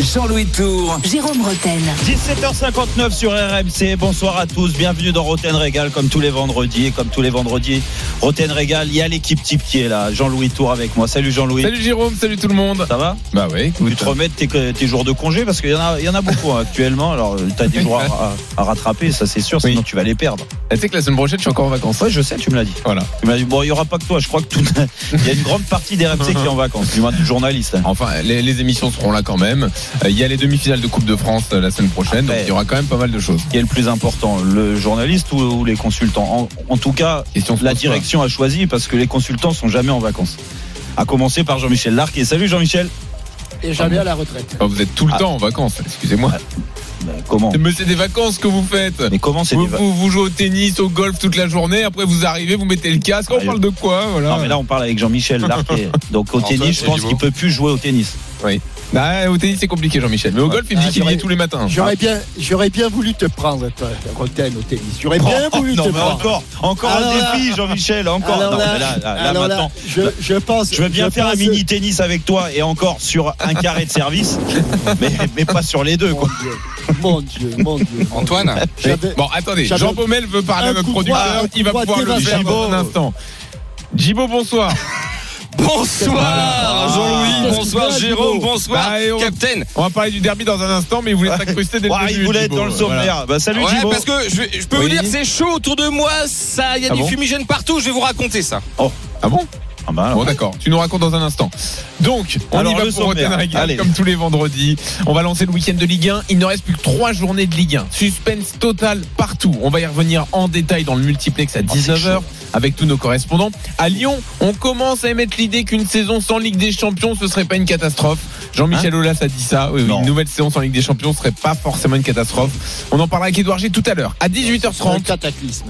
Jean-Louis Tour. Jérôme Roten. 17h59 sur RMC. Bonsoir à tous. Bienvenue dans Roten Régal, comme tous les vendredis. Et comme tous les vendredis, Roten Régal, il y a l'équipe type qui est là. Jean-Louis Tour avec moi. Salut Jean-Louis. Salut Jérôme, salut tout le monde. Ça va? Bah oui. Tu te remets tes, tes jours de congé parce qu'il y en a, il y en a beaucoup hein, actuellement. Alors, tu as des jours à, rattraper, ça c'est sûr, sinon Oui. tu vas les perdre. Tu sais que la semaine prochaine, je suis encore en vacances. Ouais, je sais, tu me l'as dit. Voilà. Tu m'as dit, bon, il n'y aura pas que toi. Je crois que tout, il y a une grande partie des RMC qui est en vacances, du moins du journaliste. hein. Enfin, les, les émissions seront là quand même. Euh, Il y a les demi-finales de Coupe de France euh, la semaine prochaine, donc il y aura quand même pas mal de choses. Qui est le plus important, le journaliste ou, ou les consultants en, en tout cas, Question la pas. direction a choisi parce que les consultants sont jamais en vacances. À commencer par Jean-Michel Larquet. Salut Jean-Michel. et jamais à la retraite. Enfin, vous êtes tout le Ah. temps en vacances, excusez-moi. Ben, comment Mais c'est des vacances que vous faites. Mais comment c'est Vous, des vous, vous jouez au tennis, au golf toute la journée, après vous arrivez, vous mettez le casque, on Ah, parle de quoi voilà. Non mais là on parle avec Jean-Michel Larquet. Donc au tennis, je pense qu'il beau. peut plus jouer au tennis. Bah, au tennis c'est compliqué Jean-Michel, mais au golf il me Ah, dit qu'il y est tous les matins. J'aurais bien, j'aurais bien voulu te prendre, toi, Roten, au tennis. J'aurais bien Oh, voulu non te mais prendre. encore, encore Alors un défi Jean-Michel, encore. Alors Non, là, mais là, là, là, alors là, maintenant, je, je pense. je veux bien faire un mini tennis avec toi et encore sur un carré de service, mais, mais pas sur les deux Mon quoi. Dieu, mon Dieu, mon Dieu. Antoine Bon, attendez, Jean Baumel veut parler à Un notre producteur, il va pouvoir le faire dans un instant. Jibo, bonsoir. Bonsoir Jean-Louis, Qu'est-ce bonsoir Jérôme, bonsoir Bah, on- Captain. On va parler du derby dans un instant, mais il voulait s'incruster dès le début. il voulait être dans le Voilà. sommaire. Bah, salut Ouais, Thibaut. parce que je, peux Oui. vous dire, c'est chaud autour de moi, ça, il y a Ah des bon fumigènes partout, je vais vous raconter ça. Ah bon? Ah bah. Bon d'accord, tu nous racontes dans un instant. Donc, on Alors, y va le pour. Rotten comme tous les vendredis. On va lancer le week-end de Ligue 1. Il ne reste plus que trois journées de Ligue 1. Suspense total partout. On va y revenir en détail dans le multiplex à 19h avec tous nos correspondants. À Lyon, on commence à émettre l'idée qu'une saison sans Ligue des Champions, ce serait pas une catastrophe. Jean-Michel Aulas a dit ça. Oui, une nouvelle saison sans Ligue des Champions serait pas forcément une catastrophe. On en parlera avec Edouard G tout à l'heure. À Un 18h30, cataclysme.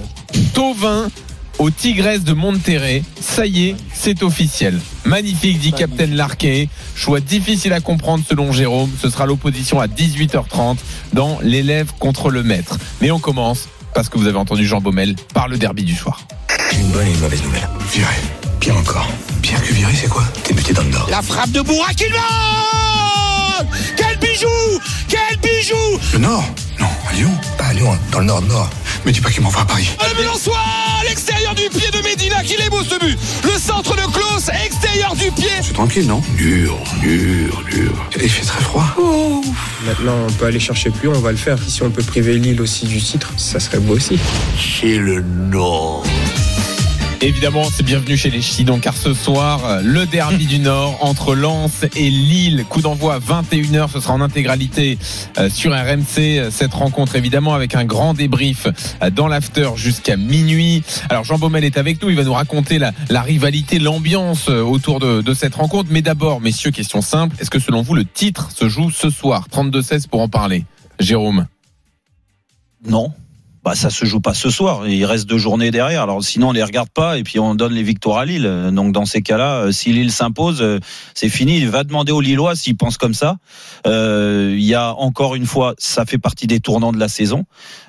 Tovin au Tigresse de Monterrey. Ça y est, c'est officiel. Magnifique, dit. Captain Larquet. Choix difficile à comprendre selon Jérôme. Ce sera l'opposition à 18h30 dans l'élève contre le maître. Mais on commence, parce que vous avez entendu Jean Baumel, par le derby du soir. J'ai une bonne et une mauvaise nouvelle. Viré. Pire encore. Pire que viré, c'est quoi? T'es buté dans le nord. La frappe de il va Quel bijou Quel bijou Le nord? Non, à Lyon. Pas à Lyon, dans le nord, nord. Me dis pas qu'il m'envoie à Paris. Le Besançois à l'extérieur du pied de Medina, qu'il est beau ce but Le centre de Klaus, extérieur du pied C'est tranquille, non? Dur, dur, dur. Il fait très froid. Maintenant, on peut aller chercher plus, on va le faire. Si on peut priver Lille aussi du titre, ça serait beau aussi. C'est le nord. Évidemment, c'est bienvenu chez les Ch'tis. Car ce soir, euh, le derby du Nord entre Lens et Lille. Coup d'envoi à 21h. Ce sera en intégralité euh, sur RMC. Cette rencontre, évidemment, avec un grand débrief euh, dans l'after jusqu'à minuit. Alors, Jean Baumel est avec nous. Il va nous raconter la, rivalité, l'ambiance autour de, de cette rencontre. Mais d'abord, messieurs, question simple. Est-ce que selon vous, le titre se joue ce soir? 32-16 pour en parler. Jérôme. Non. Bah ça se joue pas ce soir. Il reste deux journées derrière. Alors sinon on les regarde pas et puis on donne les victoires à Lille. Donc dans ces cas-là, euh, si Lille s'impose, euh, c'est fini. Va demander aux Lillois s'ils pensent comme ça. Euh, Il y a encore une fois, ça fait partie des tournants de la saison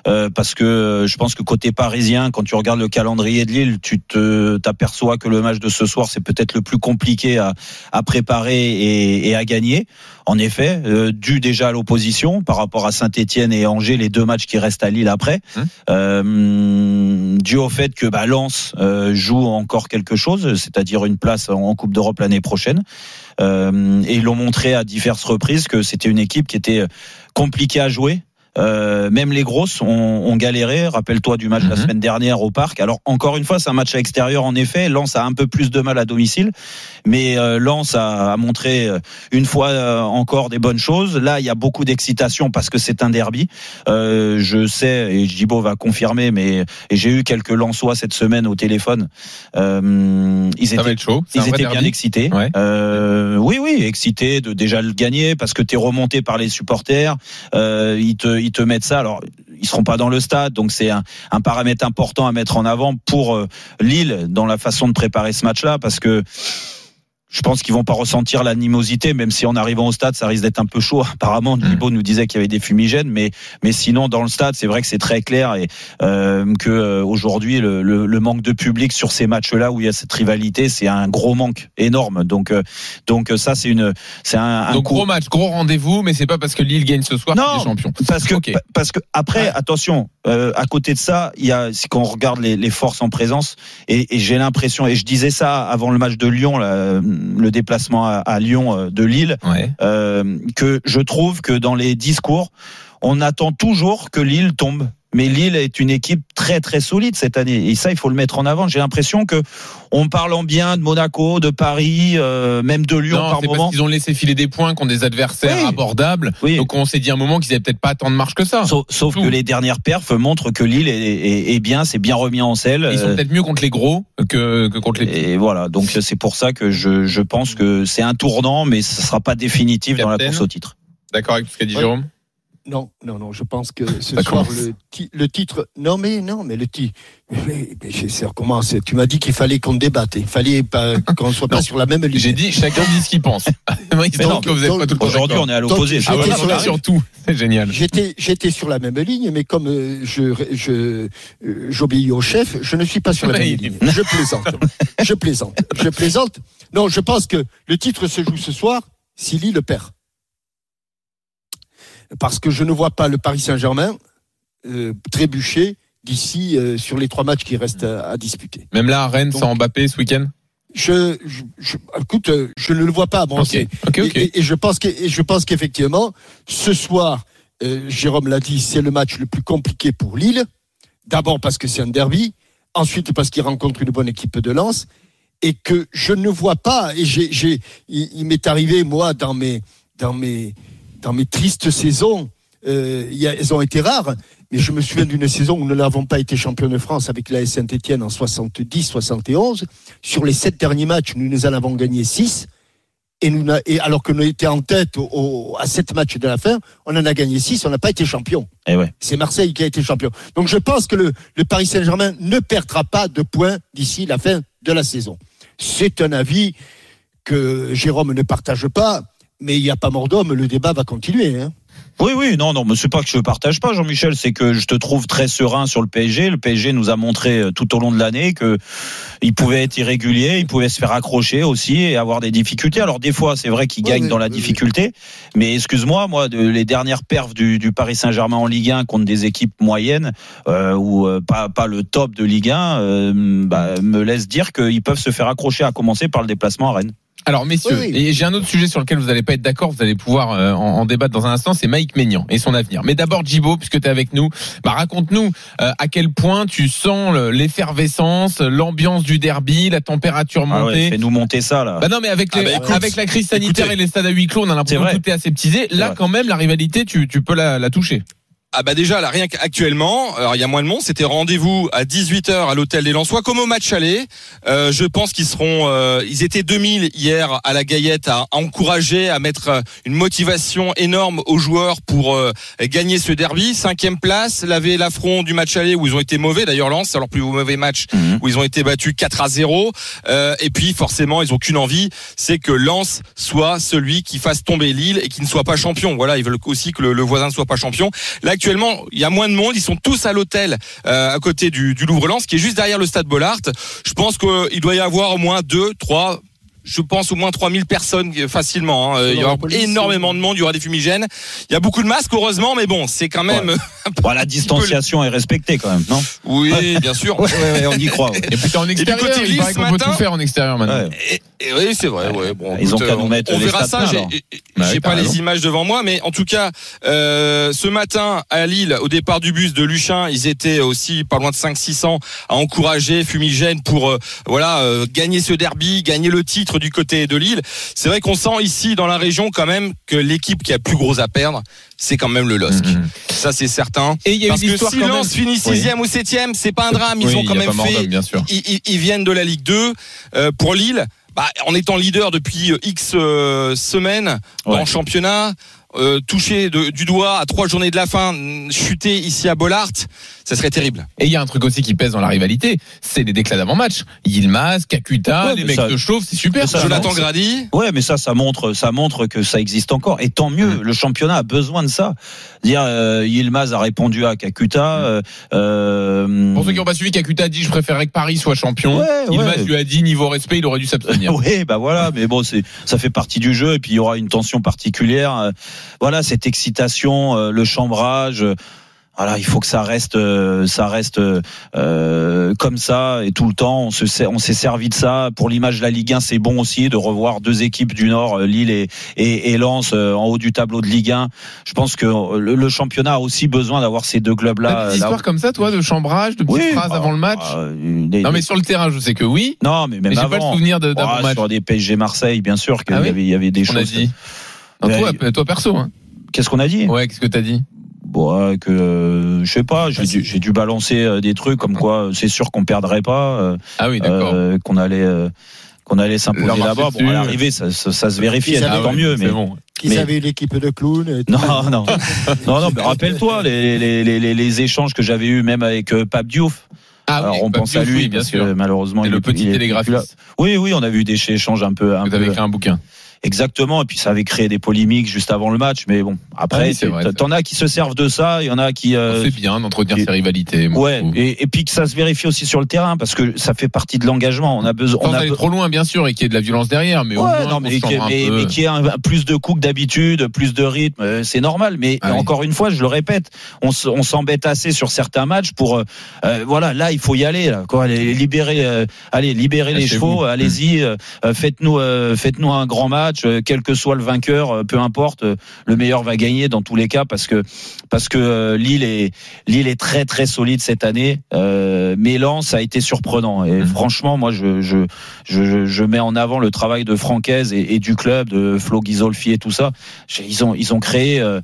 Euh, parce que je pense que côté parisien, quand tu regardes le calendrier de Lille, tu te t'aperçois que le match de ce soir c'est peut-être le plus compliqué à, à préparer et, et à gagner. En effet, euh, dû déjà à l'opposition par rapport à Saint-Étienne et Angers, les deux matchs qui restent à Lille après. Euh, dû au fait que bah, Lens euh, joue encore quelque chose, c'est-à-dire une place en, Coupe d'Europe l'année prochaine. Euh, et ils l'ont montré à diverses reprises que c'était une équipe qui était compliquée à jouer. Euh, même les grosses ont, ont galéré. Rappelle-toi du match de la Mhm. semaine dernière au parc. Alors encore une fois, c'est un match à extérieur en effet. Lens a un peu plus de mal à domicile, mais euh, Lens a, a montré euh, une fois euh, encore des bonnes choses. Là, il y a beaucoup d'excitation parce que c'est un derby. Euh, je sais et Jibo va confirmer, mais j'ai eu quelques Lensois cette semaine au téléphone. Euh, ils Ça étaient chaud. Ils étaient bien excités. Ouais. Euh, oui, oui, excités de déjà le gagner parce que tu es remonté par les supporters. Euh, ils te, ils te mettent ça. Alors, ils seront pas dans le stade, donc c'est un, un paramètre important à mettre en avant pour euh, Lille dans la façon de préparer ce match-là parce que je pense qu'ils vont pas ressentir l'animosité, même si en arrivant au stade, ça risque d'être un peu chaud. Apparemment, Thibaut nous disait qu'il y avait des fumigènes, mais mais sinon dans le stade, c'est vrai que c'est très clair et euh, que euh, aujourd'hui le, le, le manque de public sur ces matchs-là où il y a cette rivalité, c'est un gros manque énorme. Donc euh, donc ça c'est une c'est un, un Donc coup- gros match, gros rendez-vous, mais c'est pas parce que Lille gagne ce soir Non, est champion. Parce que, parce que après, attention, euh, à côté de ça, il y a, c'est quand on regarde les, les forces en présence, et, et j'ai l'impression, et je disais ça avant le match de Lyon, là, euh, le déplacement à, à Lyon euh, de Lille, Ouais. euh, que je trouve que dans les discours, on attend toujours que Lille tombe. Mais Lille est une équipe très très solide cette année et ça il faut le mettre en avant. J'ai l'impression que on parle en bien de Monaco, de Paris, euh, même de Lyon Non, par c'est parce moment. qu'ils ont laissé filer des points contre des adversaires Oui. abordables. Oui. Donc on s'est dit un moment qu'ils avaient peut-être pas tant de marche que ça. Sauf, que les dernières perfs montrent que Lille est, est- est bien, c'est bien remis en selle. Ils sont peut-être mieux contre les gros que, que contre les petits. Et voilà, donc c'est pour ça que je, je pense que c'est un tournant, mais ce sera pas définitif dans la course au titre. D'accord avec ce qu'a dit Ouais. Jérôme? Non, non, non, je pense que ce soir, le, ti- le titre. Non, mais non, mais le titre. Mais, mais je- ça recommence. Tu m'as dit qu'il fallait qu'on débatte. Il fallait pas, qu'on soit pas Non. sur la même ligne. J'ai dit chacun dit ce qu'il pense. Tout Aujourd'hui, on est à l'opposé. Ah voilà, sur surtout, c'est génial. J'étais, j'étais sur la même ligne, mais comme euh, je, je, euh, j'obéis au chef, je ne suis pas sur la même ligne. Je plaisante. je plaisante. Je plaisante. Non, je pense que le titre se joue ce soir si Lille le perd. Parce que je ne vois pas le Paris Saint-Germain euh, trébucher d'ici euh, sur les trois matchs qui restent à, à disputer. Même là, à Rennes, Donc- sans Mbappé ce week-end? Je, je, je- écoute, euh, je ne le vois pas avancer. Ok, ok, ok. Et, et- et je pense que, et je pense qu'effectivement, ce soir, euh, Jérôme l'a dit, c'est le match le plus compliqué pour Lille. D'abord parce que c'est un derby, ensuite parce qu'il rencontre une bonne équipe de Lens, et que je ne vois pas. Et j'ai, j'ai, il, il m'est arrivé moi dans mes, dans mes, dans mes tristes saisons. euh, il y a- elles ont été rares, mais je me souviens d'une saison où nous n'avons pas été champion de France avec la Saint-Etienne en 70-71. Sur les sept derniers matchs, nous nous en avons gagné six. Et, nous, n'a- et alors que nous étions en tête au- au- à sept matchs de la fin, on en a gagné six, on n'a pas été champion. Eh ouais. C'est Marseille qui a été champion. Donc je pense que le, le Paris Saint-Germain ne perdra pas de points d'ici la fin de la saison. C'est un avis que Jérôme ne partage pas, mais il n'y a pas mort d'homme, le débat va continuer. hein. Oui, oui, non, non, mais c'est pas que je partage pas, Jean-Michel, c'est que je te trouve très serein sur le PSG. Le PSG nous a montré euh, tout au long de l'année que il pouvait être irrégulier, il pouvait se faire accrocher aussi et avoir des difficultés. Alors des fois, c'est vrai qu'il gagne dans la oui, oui. difficulté, mais excuse-moi, moi, de, les dernières perfs du, du Paris Saint-Germain en Ligue 1 contre des équipes moyennes euh, ou euh, pas pas le top de Ligue 1, euh, bah, me laisse dire qu'ils peuvent se faire accrocher, à commencer par le déplacement à Rennes. Alors messieurs, Oui, oui. et j'ai un autre sujet sur lequel vous n'allez pas être d'accord, vous allez pouvoir euh, en, en débattre dans un instant, c'est Mike Maignan et son avenir. Mais d'abord Djibo, puisque tu es avec nous, bah, raconte-nous euh, à quel point tu sens le- l'effervescence, l'ambiance du derby, la température Ah ouais, montée. fais-nous monter ça là. Bah non mais avec, Ah les- bah écoute, avec la crise sanitaire écoutez. et les stades à huis clos, on a l'impression que tout est aseptisé. Là quand même la rivalité, tu, tu peux la, la toucher. Ah bah déjà là rien qu'actuellement, alors il y a moins de monde, c'était rendez-vous à 18h à l'hôtel des Lensois comme au match aller. Euh, je pense qu'ils seront euh, ils étaient 2000 hier à la Gaillette à encourager à mettre euh, une motivation énorme aux joueurs pour euh, gagner ce derby, cinquième place, laver l'affront du match aller où ils ont été mauvais d'ailleurs Lens, c'est leur plus mauvais match Mhm. où ils ont été battus 4 à 0 Euh, et puis forcément ils ont qu'une envie, c'est que Lens soit celui qui fasse tomber Lille et qui ne soit pas champion. Voilà, ils veulent aussi que le, le voisin ne soit pas champion. Là actuellement, il y a moins de monde, ils sont tous à l'hôtel euh, à côté du, du Louvre-Lens, qui est juste derrière le stade Bollard. Je pense qu'il doit y avoir au moins deux, trois. Je pense au moins 3000 personnes euh, facilement. hein. Euh, Il y aura énormément de monde, il y aura des fumigènes. Il y a beaucoup de masques, heureusement, mais bon, c'est quand même. Bon, la distanciation est respectée quand même, non? Oui, bien sûr. ouais, ouais, ouais, on y croit. ouais. Et puis t'es en extérieur, côté il qu'on peut tout faire en extérieur maintenant. Ouais. Et, et oui, c'est vrai. Ouais, bon, Ils ont qu'à nous on- mettre on les verra ça. J'ai. Bah pas les raison. images devant moi, mais en tout cas, euh, ce matin à Lille, au départ du bus de Luchin, ils étaient aussi pas loin de 5-600 à encourager Fumigène pour euh, voilà euh, gagner ce derby, gagner le titre du côté de Lille. C'est vrai qu'on sent ici dans la région quand même que l'équipe qui a plus gros à perdre, c'est quand même le LOSC. Mhm. Ça c'est certain. Et il y a Parce une que si quand même. Finit sixième ou septième, c'est pas un drame. Ils Oui, ont quand même fait d'homme, bien sûr. ils, ils- ils viennent de la Ligue 2 euh, pour Lille. Bah, en étant leader depuis X euh, semaines dans Ouais. le championnat, euh, touché de- du doigt à trois journées de la fin, mm, chuter ici à Bollard, ça serait terrible. Et il y a un truc aussi qui pèse dans la rivalité, c'est les déclats d'avant-match. Yilmaz, Kakuta, Ouais, les mecs ça- se chauffent, c'est super. ça. Jonathan non, Grady, Ouais, mais ça, ça montre, ça montre que ça existe encore. Et tant mieux. Le championnat a besoin de ça. Dire, euh, Yilmaz a répondu à Kakuta. euh, euh, Pour ceux qui n'ont pas suivi, Kakuta a dit je préférerais que Paris soit champion. Ouais, Yilmaz ouais. lui a dit niveau respect, il aurait dû s'abstenir. Oui, bah voilà, mais bon, c'est ça fait partie du jeu et puis il y aura une tension particulière. Voilà, cette excitation, euh, le chambrage. euh, Voilà, il faut que ça reste, euh, ça reste euh, comme ça et tout le temps. On se, on s'est servi de ça pour l'image de la Ligue 1. C'est bon aussi de revoir deux équipes du Nord, Lille et, et, et Lens, en haut du tableau de Ligue 1. Je pense que le, le championnat a aussi besoin d'avoir ces deux clubs-là. des histoires comme ça, toi, de chambrage, de petites Oui, phrases bah, avant le match bah, des- Non, mais sur le terrain, je sais que oui. non, mais même Mais j'ai avant. pas le souvenir de- d'avant Ah, match. sur des PSG Marseille, bien sûr qu'il Ah y, oui y avait des On a choses. dit. Mais- toi, toi perso. Hein. Qu'est-ce qu'on a dit? Ouais, qu'est-ce que t'as dit? Bon, ouais, que euh, je sais pas, j'ai dû, balancer euh, des trucs comme quoi euh, c'est sûr qu'on perdrait pas, euh, Ah oui, d'accord. euh, qu'on allait qu'on allait s'imposer là-bas. Bon, à l'arrivée, ça, ça, ça se vérifie, Ils tant mieux. Mais bon. Qu'ils Mais- avaient une équipe de clowns. et tout. non, non, non, non. rappelle-toi les, les, les, les, les échanges que j'avais eus même avec euh, Pape Diouf. Ah Alors oui, on pense à lui oui, bien parce sûr. que malheureusement Et il le est petit il est télégraphiste. Oui, oui, on a vu des échanges un peu, un Vous peu avez écrit un bouquin. Exactement, et puis ça avait créé des polémiques juste avant le match, mais bon, Ah après, oui, vrai, t'en as qui se servent de ça, il y en a qui... euh, C'est bien d'entretenir et- ces rivalités. moi, Ouais, et, et puis que ça se vérifie aussi sur le terrain, parce que ça fait partie de l'engagement. On a besoin... Sans On a be- trop loin, bien sûr, et qu'il y ait de la violence derrière, mais au Ouais, moins, non, mais, se qui- chambre un peu. plus de coups que d'habitude, plus de rythme, euh, c'est normal. Mais Ah oui. encore une fois, je le répète, on, s'embête assez sur certains matchs pour, euh, euh, voilà, là il faut y aller, là, quoi, allez, libérer, euh, allez, libérer les chevaux, allez-y, euh, faites-nous, euh, faites-nous un grand match, euh, quel que soit le vainqueur, euh, peu importe, euh, le meilleur va gagner dans tous les cas parce que parce que Lille est Lille est très très solide cette année. Euh, mais Lens a été surprenant et Mhm. franchement, moi je, je je, je mets en avant le travail de Francaise et, et du club, de Flo Ghisolfi et tout ça. Ils ont, ils ont créé euh, cré-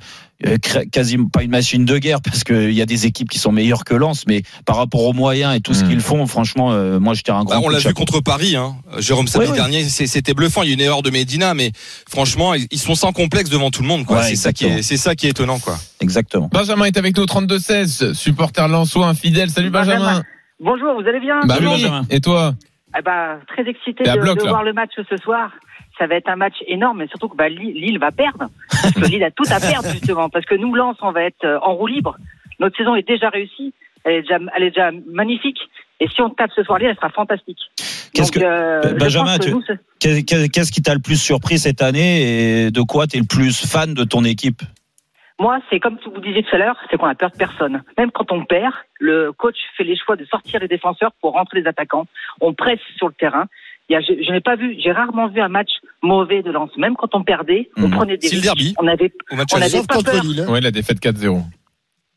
quasiment pas une machine de guerre parce qu'il y a des équipes qui sont meilleures que Lens, mais par rapport aux moyens et tout ce Mm. qu'ils font, franchement, euh, moi je tire un grand Bah, on l'a vu contre Paris, hein. Jérôme samedi Ouais, dernier, c'est- c'était bluffant. Il y a eu une erreur de Medina, mais franchement, ils sont sans complexe devant tout le monde. quoi. Ouais, c'est ça qui est, c'est ça qui est étonnant, quoi. Exactement. Benjamin est avec nous au 32-16, supporter Lançois, infidèle. Salut Benjamin. Benjamin. Bonjour, vous allez bien? Bah oui, Benjamin. Et toi? Eh ben, Très excité de, bloc, de voir le match ce soir. Ça va être un match énorme, mais surtout que bah, Lille, Lille va perdre. Parce que Lille a tout à perdre, justement. Parce que nous, Lens, on va être euh, en roue libre. Notre saison est déjà réussie. Elle est déjà, elle est déjà magnifique. Et si on tape ce soir Lille, elle sera fantastique. Qu'est-ce Donc, que- euh, je Benjamin, Qu'est-ce qui t'a le plus surpris cette année et de quoi t'es le plus fan de ton équipe? Moi, c'est comme vous disiez tout à l'heure, c'est qu'on a peur de personne. Même quand on perd, le coach fait les choix de sortir les défenseurs pour rentrer les attaquants. On presse sur le terrain. Il y a, je, je n'ai pas vu, j'ai rarement vu un match mauvais de Lens. Même quand on perdait, on Mhm. prenait des C'est le risques. derby. On avait, Au match On aller. avait Sauf pas peur. Lille. hein. Ouais, la défaite 4-0.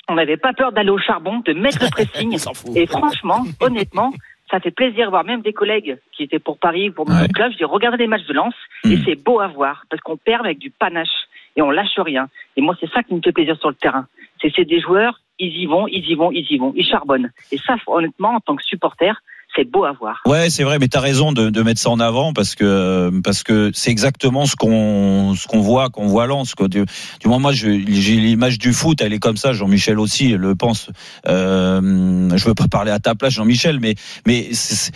on n'avait pas peur d'aller au charbon, de mettre le pressing. Et franchement, honnêtement, ça fait plaisir de voir même des collègues qui étaient pour Paris, pour mon Ouais. club. Je dis, regardez les matchs de Lens et Mhm. c'est beau à voir parce qu'on perd avec du panache et on lâche rien. Et moi, c'est ça qui me fait plaisir sur le terrain. C'est c'est des joueurs, ils y vont, ils y vont, ils y vont, ils charbonnent. Et ça, honnêtement, en tant que supporter, c'est beau à voir. Ouais, c'est vrai, mais t'as raison de, de mettre ça en avant parce que parce que c'est exactement ce qu'on ce qu'on voit qu'on voit à Lens. Quoi. Du, du moment moi, j'ai l'image du foot, elle est comme ça. Jean-Michel aussi le pense. Euh, je veux pas parler à ta place, Jean-Michel, mais mais c'est-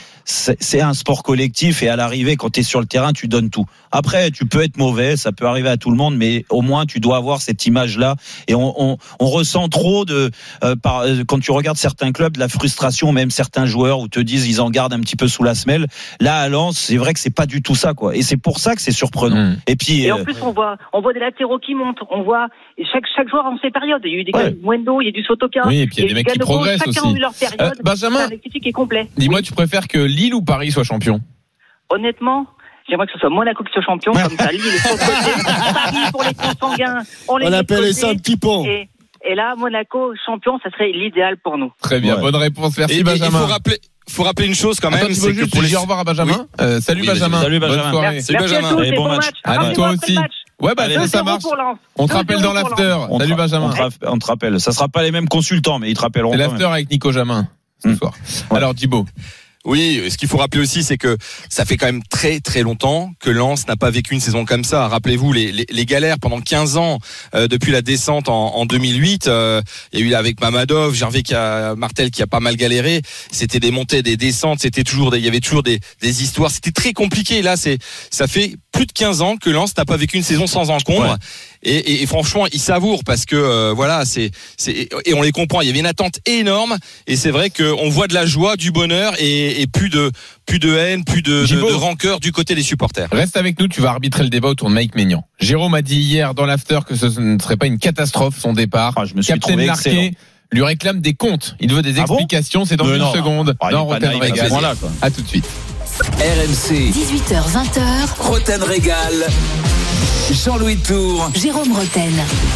un sport collectif et à l'arrivée, quand tu es sur le terrain, tu donnes tout. Après, tu peux être mauvais, ça peut arriver à tout le monde, mais au moins tu dois avoir cette image-là. Et on, on, on ressent trop de euh, par, euh, quand tu regardes certains clubs de la frustration, même certains joueurs où te disent ils en gardent un petit peu sous la semelle. Là à Lens, c'est vrai que c'est pas du tout ça quoi. Et c'est pour ça que c'est surprenant. Mm. Et puis Et euh, en plus, on voit, on voit des latéraux qui montent. On voit chaque, chaque joueur en ses périodes. Il y a eu des Ouais. Mwendo, il y a du Sotoka. Oui, et puis il y a des mecs qui progressent Chacun aussi. a eu leur période. Euh, Benjamin, C'est un effectif qui est complet. dis-moi, tu préfères que Lille ou Paris soit champion Honnêtement, j'aimerais que ce soit Monaco qui soit champion, comme ça, Lille est sur le côté. Paris pour les consanguins. On, les On appelle ça un petit pont. Et, et là, Monaco champion, ça serait l'idéal pour nous. Très bien, Ouais. bonne réponse. Et- Merci et il Benjamin. faut rappeler, faut rappeler une chose quand même, c'est que pour les dire au revoir à Benjamin Euh, Salut Oui. Benjamin. Salut, Benjamin. Bonne soirée. Salut, Merci Benjamin. à tous Allez, et bon bon match. match. Rappelez-moi toi aussi. match. Ouais, bah Allez, ça, ça 2-0 marche. On te 2-0 rappelle dans l'after. Salut Benjamin. on te rappelle. Ça sera pas les mêmes consultants, mais ils te rappelleront. C'est l'after avec Nico Jamin ce Mm. soir. Alors Thibaut. Oui, ce qu'il faut rappeler aussi, c'est que ça fait quand même très très longtemps que Lens n'a pas vécu une saison comme ça. Rappelez-vous les, galères pendant 15 ans euh, depuis la descente en, en 2008. euh, il y a eu avec Mamadov, Gervais qui a Martel qui a pas mal galéré. C'était des montées, des descentes. C'était toujours, des, il y avait toujours des, des histoires. C'était très compliqué. Là, c'est ça fait plus de 15 ans que Lens n'a pas vécu une saison sans encombre. Ouais. Et, et, et franchement, ils savourent parce que euh, voilà, c'est c'est et on les comprend. Il y avait une attente énorme et c'est vrai qu'on voit de la joie, du bonheur et, et plus de plus de haine, plus de, de, rancœur du côté des supporters. Reste avec nous, tu vas arbitrer le débat autour de Mike Maignan. Jérôme a dit hier dans l'after que ce ne serait pas une catastrophe son départ. Ah, je me suis Captain trouvé Larquet lui réclame des comptes. Il veut des Ah bon explications. C'est dans Mais une non. seconde Ah, dans pas Rotten naïf à point-là, quoi. À tout de suite. RMC, 18h, 20h, Roten Régal. Jean-Louis Tour. Jérôme Roten.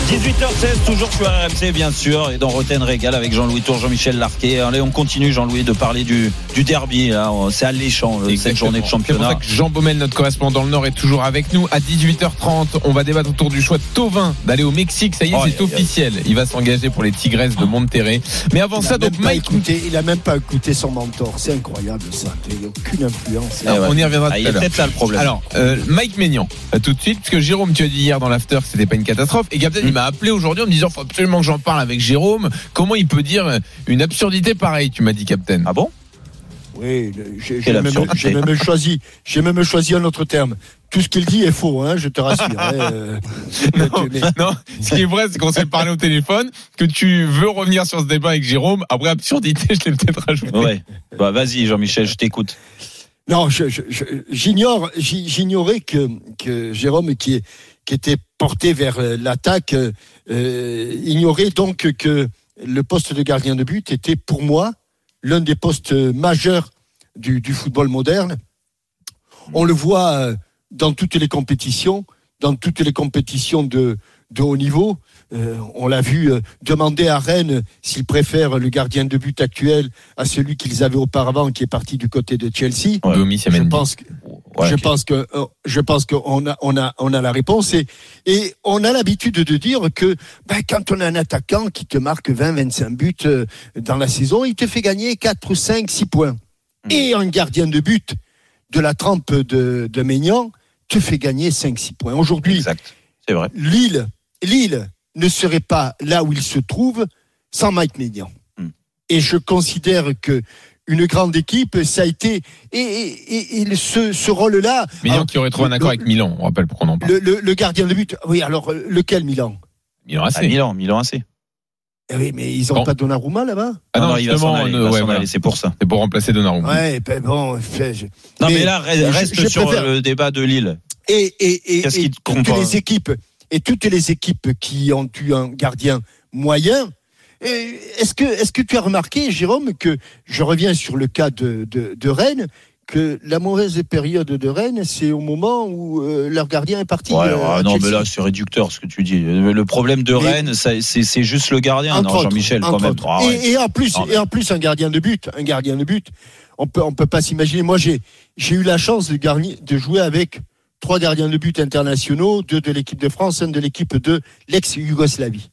18h16, toujours sur RMC, bien sûr, et dans Roten Régal avec Jean-Louis Tour, Jean-Michel Larquet. Allez, on continue, Jean-Louis, de parler du, du derby. là. C'est alléchant, euh, cette journée de C'est pour championnat. ça que Jean Baumel, notre correspondant dans le Nord, est toujours avec nous. À 18h30, on va débattre autour du choix de Tovin d'aller au Mexique. Ça y est, Oh, c'est officiel. Il va s'engager pour les Tigresses de Monterrey. Mais avant Il ça, donc Mike. écouté, il a même pas écouté son mentor. C'est incroyable ça. Il n'y a aucune influence. Eh ouais. On y reviendra Ah, tout il à l'heure. peut-être le problème. Alors, euh, Mike Maignan, euh, tout de suite, parce que Jérôme, tu as dit hier dans l'after que c'était pas une catastrophe, et Captain, il m'a appelé aujourd'hui en me disant, faut absolument que j'en parle avec Jérôme. Comment il peut dire une absurdité pareille, tu m'as dit, Captain. ah bon? Oui, j'ai même, choisi, j'ai même choisi un autre terme. Tout ce qu'il dit est faux, hein, je te rassure. hein, euh, Non, mais- non, ce qui est vrai, c'est qu'on s'est parlé au téléphone, que tu veux revenir sur ce débat avec Jérôme. Après, absurdité, je l'ai peut-être rajouté. Ouais. Bah, vas-y, Jean-Michel, je t'écoute. Non, j'ignore, j'i- j'ignorais que, Jérôme, qui, était porté vers euh, l'attaque, euh, euh, ignorait donc que le poste de gardien de but était pour moi l'un des postes majeurs du, football moderne. On le voit dans toutes les compétitions, dans toutes les compétitions de haut niveau. Euh, on l'a vu euh, demander à Rennes s'ils préfèrent le gardien de but actuel à celui qu'ils avaient auparavant, qui est parti du côté de Chelsea. Ouais. Je pense que Ouais, je pense que euh, je pense qu'on a on a on a la réponse et et on a l'habitude de dire que ben, quand on a un attaquant qui te marque 20 25 buts euh, dans la saison, il te fait gagner 4 5 6 points. Mm. Et un gardien de but de la trempe de de Maignan te fait gagner 5 6 points. Aujourd'hui, Exact. C'est vrai. Lille Lille ne serait pas là où il se trouve sans Mike Maignan. Mm. Et je considère que une grande équipe, ça a été et, et, et- ce, ce rôle-là. Milan alors, qui aurait trouvé un accord le- avec Milan, on rappelle pourquoi on en parle. le, le- le gardien de but. Oui, alors euh, lequel Milan? Milan AC. Milan, Milan AC. Eh Oui, mais ils ont Bon. pas Donnarumma là-bas? Ah non, il va s'en justement, aller, il euh, ouais, voilà. aller, c'est pour ça. C'est pour remplacer Donnarumma. Ouais, ben bon. je- Non, mais, Mais là, je- reste je sur préfère- le débat de Lille. Et, et, et, Qu'est-ce et qui te toutes compare les équipes et toutes les équipes qui ont eu un gardien moyen. Est-ce que, est-ce que tu as remarqué, Jérôme, que je reviens sur le cas de, de, de Rennes, que la mauvaise période de Rennes, c'est au moment où euh, leur gardien est parti. Ouais, euh, non, Chelsea? mais là, c'est réducteur ce que tu dis. Le problème de Mais- Rennes, c'est juste le gardien, Jean-Michel, quand même. Ah ouais. et, et en plus, Non, mais- et en plus un gardien de but, un gardien de but. On peut, on peut pas s'imaginer. Moi, j'ai, j'ai eu la chance de, garni- de jouer avec trois gardiens de but internationaux, deux de l'équipe de France, un de l'équipe de l'ex-Yougoslavie.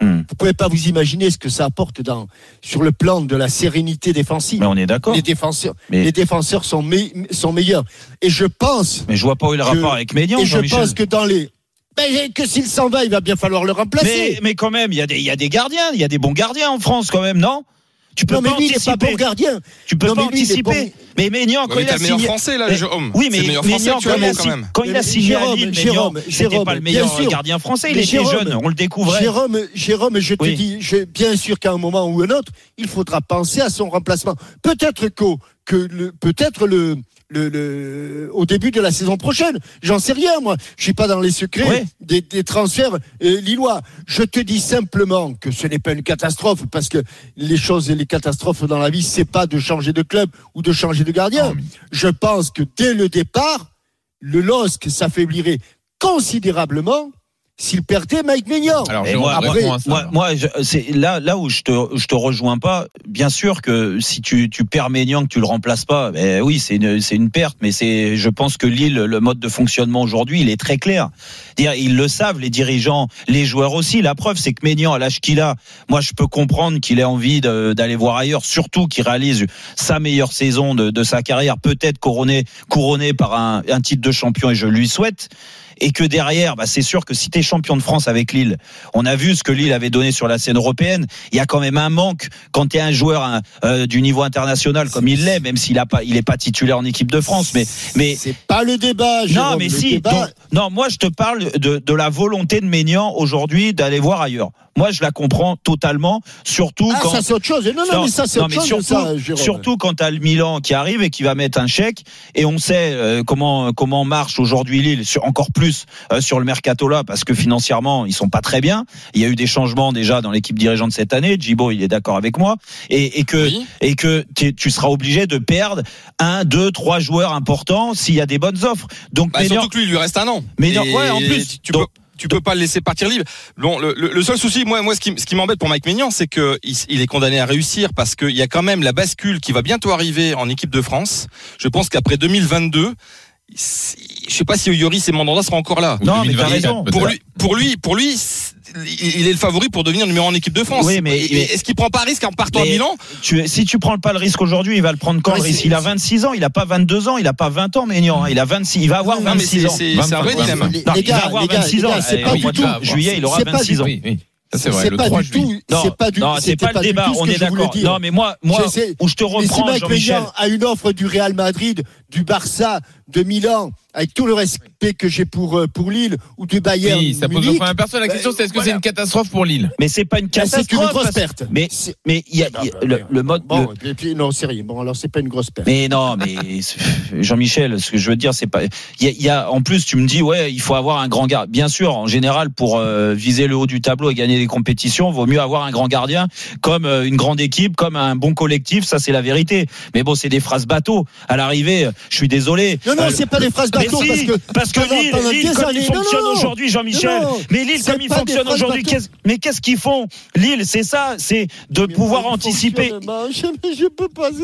Hmm. Vous pouvez pas vous imaginer ce que ça apporte dans, sur le plan de la sérénité défensive. Mais on est d'accord. Les défenseurs, Mais- les défenseurs sont, me- sont meilleurs. Et je pense, Mais je vois pas où Je- rapport avec Médian, et je pense que dans les, ben, que s'il s'en va, il va bien falloir le remplacer. Mais, mais quand même, il y, a des- il y a des gardiens, il y a des bons gardiens en France quand même, non? Tu peux non, mais pas lui, il n'est pas anticiper. bon gardien. tu peux Non, pas mais lui, il est anticiper. bon. Mais Ménian, Ouais, quand mais il a le meilleur signé. français là, Mais- Jérôme. Oui, C'est mais le meilleur Ménian, français quand, il actuellement a, quand signé- même. quand il a signé à Jérôme, Lille, Jérôme, Ménian, c'était Jérôme, pas le meilleur bien sûr. gardien français, il Mais était Jérôme, jeune, on le découvrait. Jérôme, Jérôme, je te Oui. dis, je- bien sûr qu'à un moment ou un autre, il faudra penser à son remplacement. Peut-être qu'au, que le, peut-être le, le, le- au début de la saison prochaine. J'en sais rien, moi. Je suis pas dans les secrets Ouais. des, des transferts euh, lillois. Je te dis simplement que ce n'est pas une catastrophe parce que les choses et les catastrophes dans la vie, c'est pas de changer de club ou de changer de gardien. Mais- Je pense que dès le départ, le LOSC s'affaiblirait considérablement s'il perdait Mike Maignan. Alors, Jérôme, moi, réponds moi, je- c'est là, là où je te, je te rejoins pas. Bien sûr que si tu, tu perds Maignan, que tu le remplaces pas, ben oui, c'est une, c'est une perte. Mais c'est, je pense que Lille, le mode de fonctionnement aujourd'hui, il est très clair. Dire, ils le savent, les dirigeants, les joueurs aussi. La preuve, c'est que Maignan, à l'âge qu'il a, moi, je peux comprendre qu'il ait envie d'aller voir ailleurs, surtout qu'il réalise sa meilleure saison de, de sa carrière, peut-être couronné, couronné par un, un titre de champion, et je lui souhaite. Et que derrière, bah, c'est sûr que si tu es champion de France avec Lille, on a vu ce que Lille avait donné sur la scène européenne. Il y a quand même un manque quand tu es un joueur hein, euh, du niveau international comme il l'est, même s'il a pas, il est pas titulaire en équipe de France. Mais, mais c'est pas le débat. non, Jérôme. mais Le si. débat- donc- non, moi je te parle de, de la volonté de Maignan aujourd'hui d'aller voir ailleurs. Moi, je la comprends totalement, surtout Ah, quand. ça c'est autre chose. Non, non, mais ça c'est non, autre mais chose. surtout, ça, surtout quand tu as le Milan qui arrive et qui va mettre un chèque, et on sait euh, comment comment marche aujourd'hui Lille, sur, encore plus euh, sur le mercato là, parce que financièrement ils sont pas très bien. Il y a eu des changements déjà dans l'équipe dirigeante cette année. Djibo, il est d'accord avec moi, et, et que Oui. et que tu seras obligé de perdre un, deux, trois joueurs importants s'il y a des bonnes offres. Donc Bah, surtout que lui, il lui reste un an. Ouais, en plus, tu donc- peux. Tu peux pas le laisser partir libre. Bon, le, seul souci, moi, moi, ce qui, ce qui m'embête pour Mike Maignan, c'est que il, il est condamné à réussir parce qu'il y a quand même la bascule qui va bientôt arriver en équipe de France. Je pense qu'après 2022, c'est- je sais pas si Yoris et Mandanda seront encore là. Non, mais t'as 2024, raison. Pour lui, pour lui, pour lui, il est le favori pour devenir numéro un en équipe de France. Oui, mais- mais- est-ce qu'il prend pas risque en partant à Milan tu, si tu prends pas le risque aujourd'hui, il va le prendre quand Ouais, le risque Il a 26 ans, il a pas 22 ans, il a pas 20 ans, Maignan. hein. Il a 26, il va avoir Non, mais 26 c'est ans. c'est- un vrai 25, dilemme. Il va avoir les gars, 26 les ans. c'est Eh, pas du tout. Juillet, il aura c'est pas 26 du- ans. C'est vrai, le pas 3 du juillet. tout. Non, C'est pas du. non, c'est c'était pas le du débat. tout ce On que est d'accord. Non, mais moi, moi, où je te reprends, Jean-Michel. A une offre du Real Madrid, du Barça, de Milan, avec tout le respect que j'ai pour, euh, pour Lille ou du Bayern. Oui, ça pose Munich, point personne. La question, c'est est-ce que c'est une catastrophe pour Lille Mais c'est pas une bah, c'est catastrophe. une grosse perte. Mais, mais il y a, il y a le, le mode. Bon, le- puis- non, c'est rien. Bon, alors c'est pas une grosse perte. Mais non, mais Jean-Michel, ce que je veux dire, c'est pas. Il y a, il y a- en plus, tu me dis, ouais, il faut avoir un grand gardien. Bien sûr, en général, pour euh, viser le haut du tableau et gagner des compétitions, vaut mieux avoir un grand gardien, comme euh, une grande équipe, comme un bon collectif. Ça, c'est la vérité. Mais bon, c'est des phrases bateau. À l'arrivée, je suis désolé. Non, non, Euh, c'est pas des phrases mais si, parce que parce que pendant- Lille, pendant Lille, comme années- il non, fonctionne non. aujourd'hui, Jean-Michel. Mais Lille, comme il pas des fonctionne phrases aujourd'hui, qu'est-ce- mais qu'est-ce qu'ils font? Lille, c'est ça, c'est de Mais pouvoir anticiper. fonctionnement, Je, je peux pas. Je, je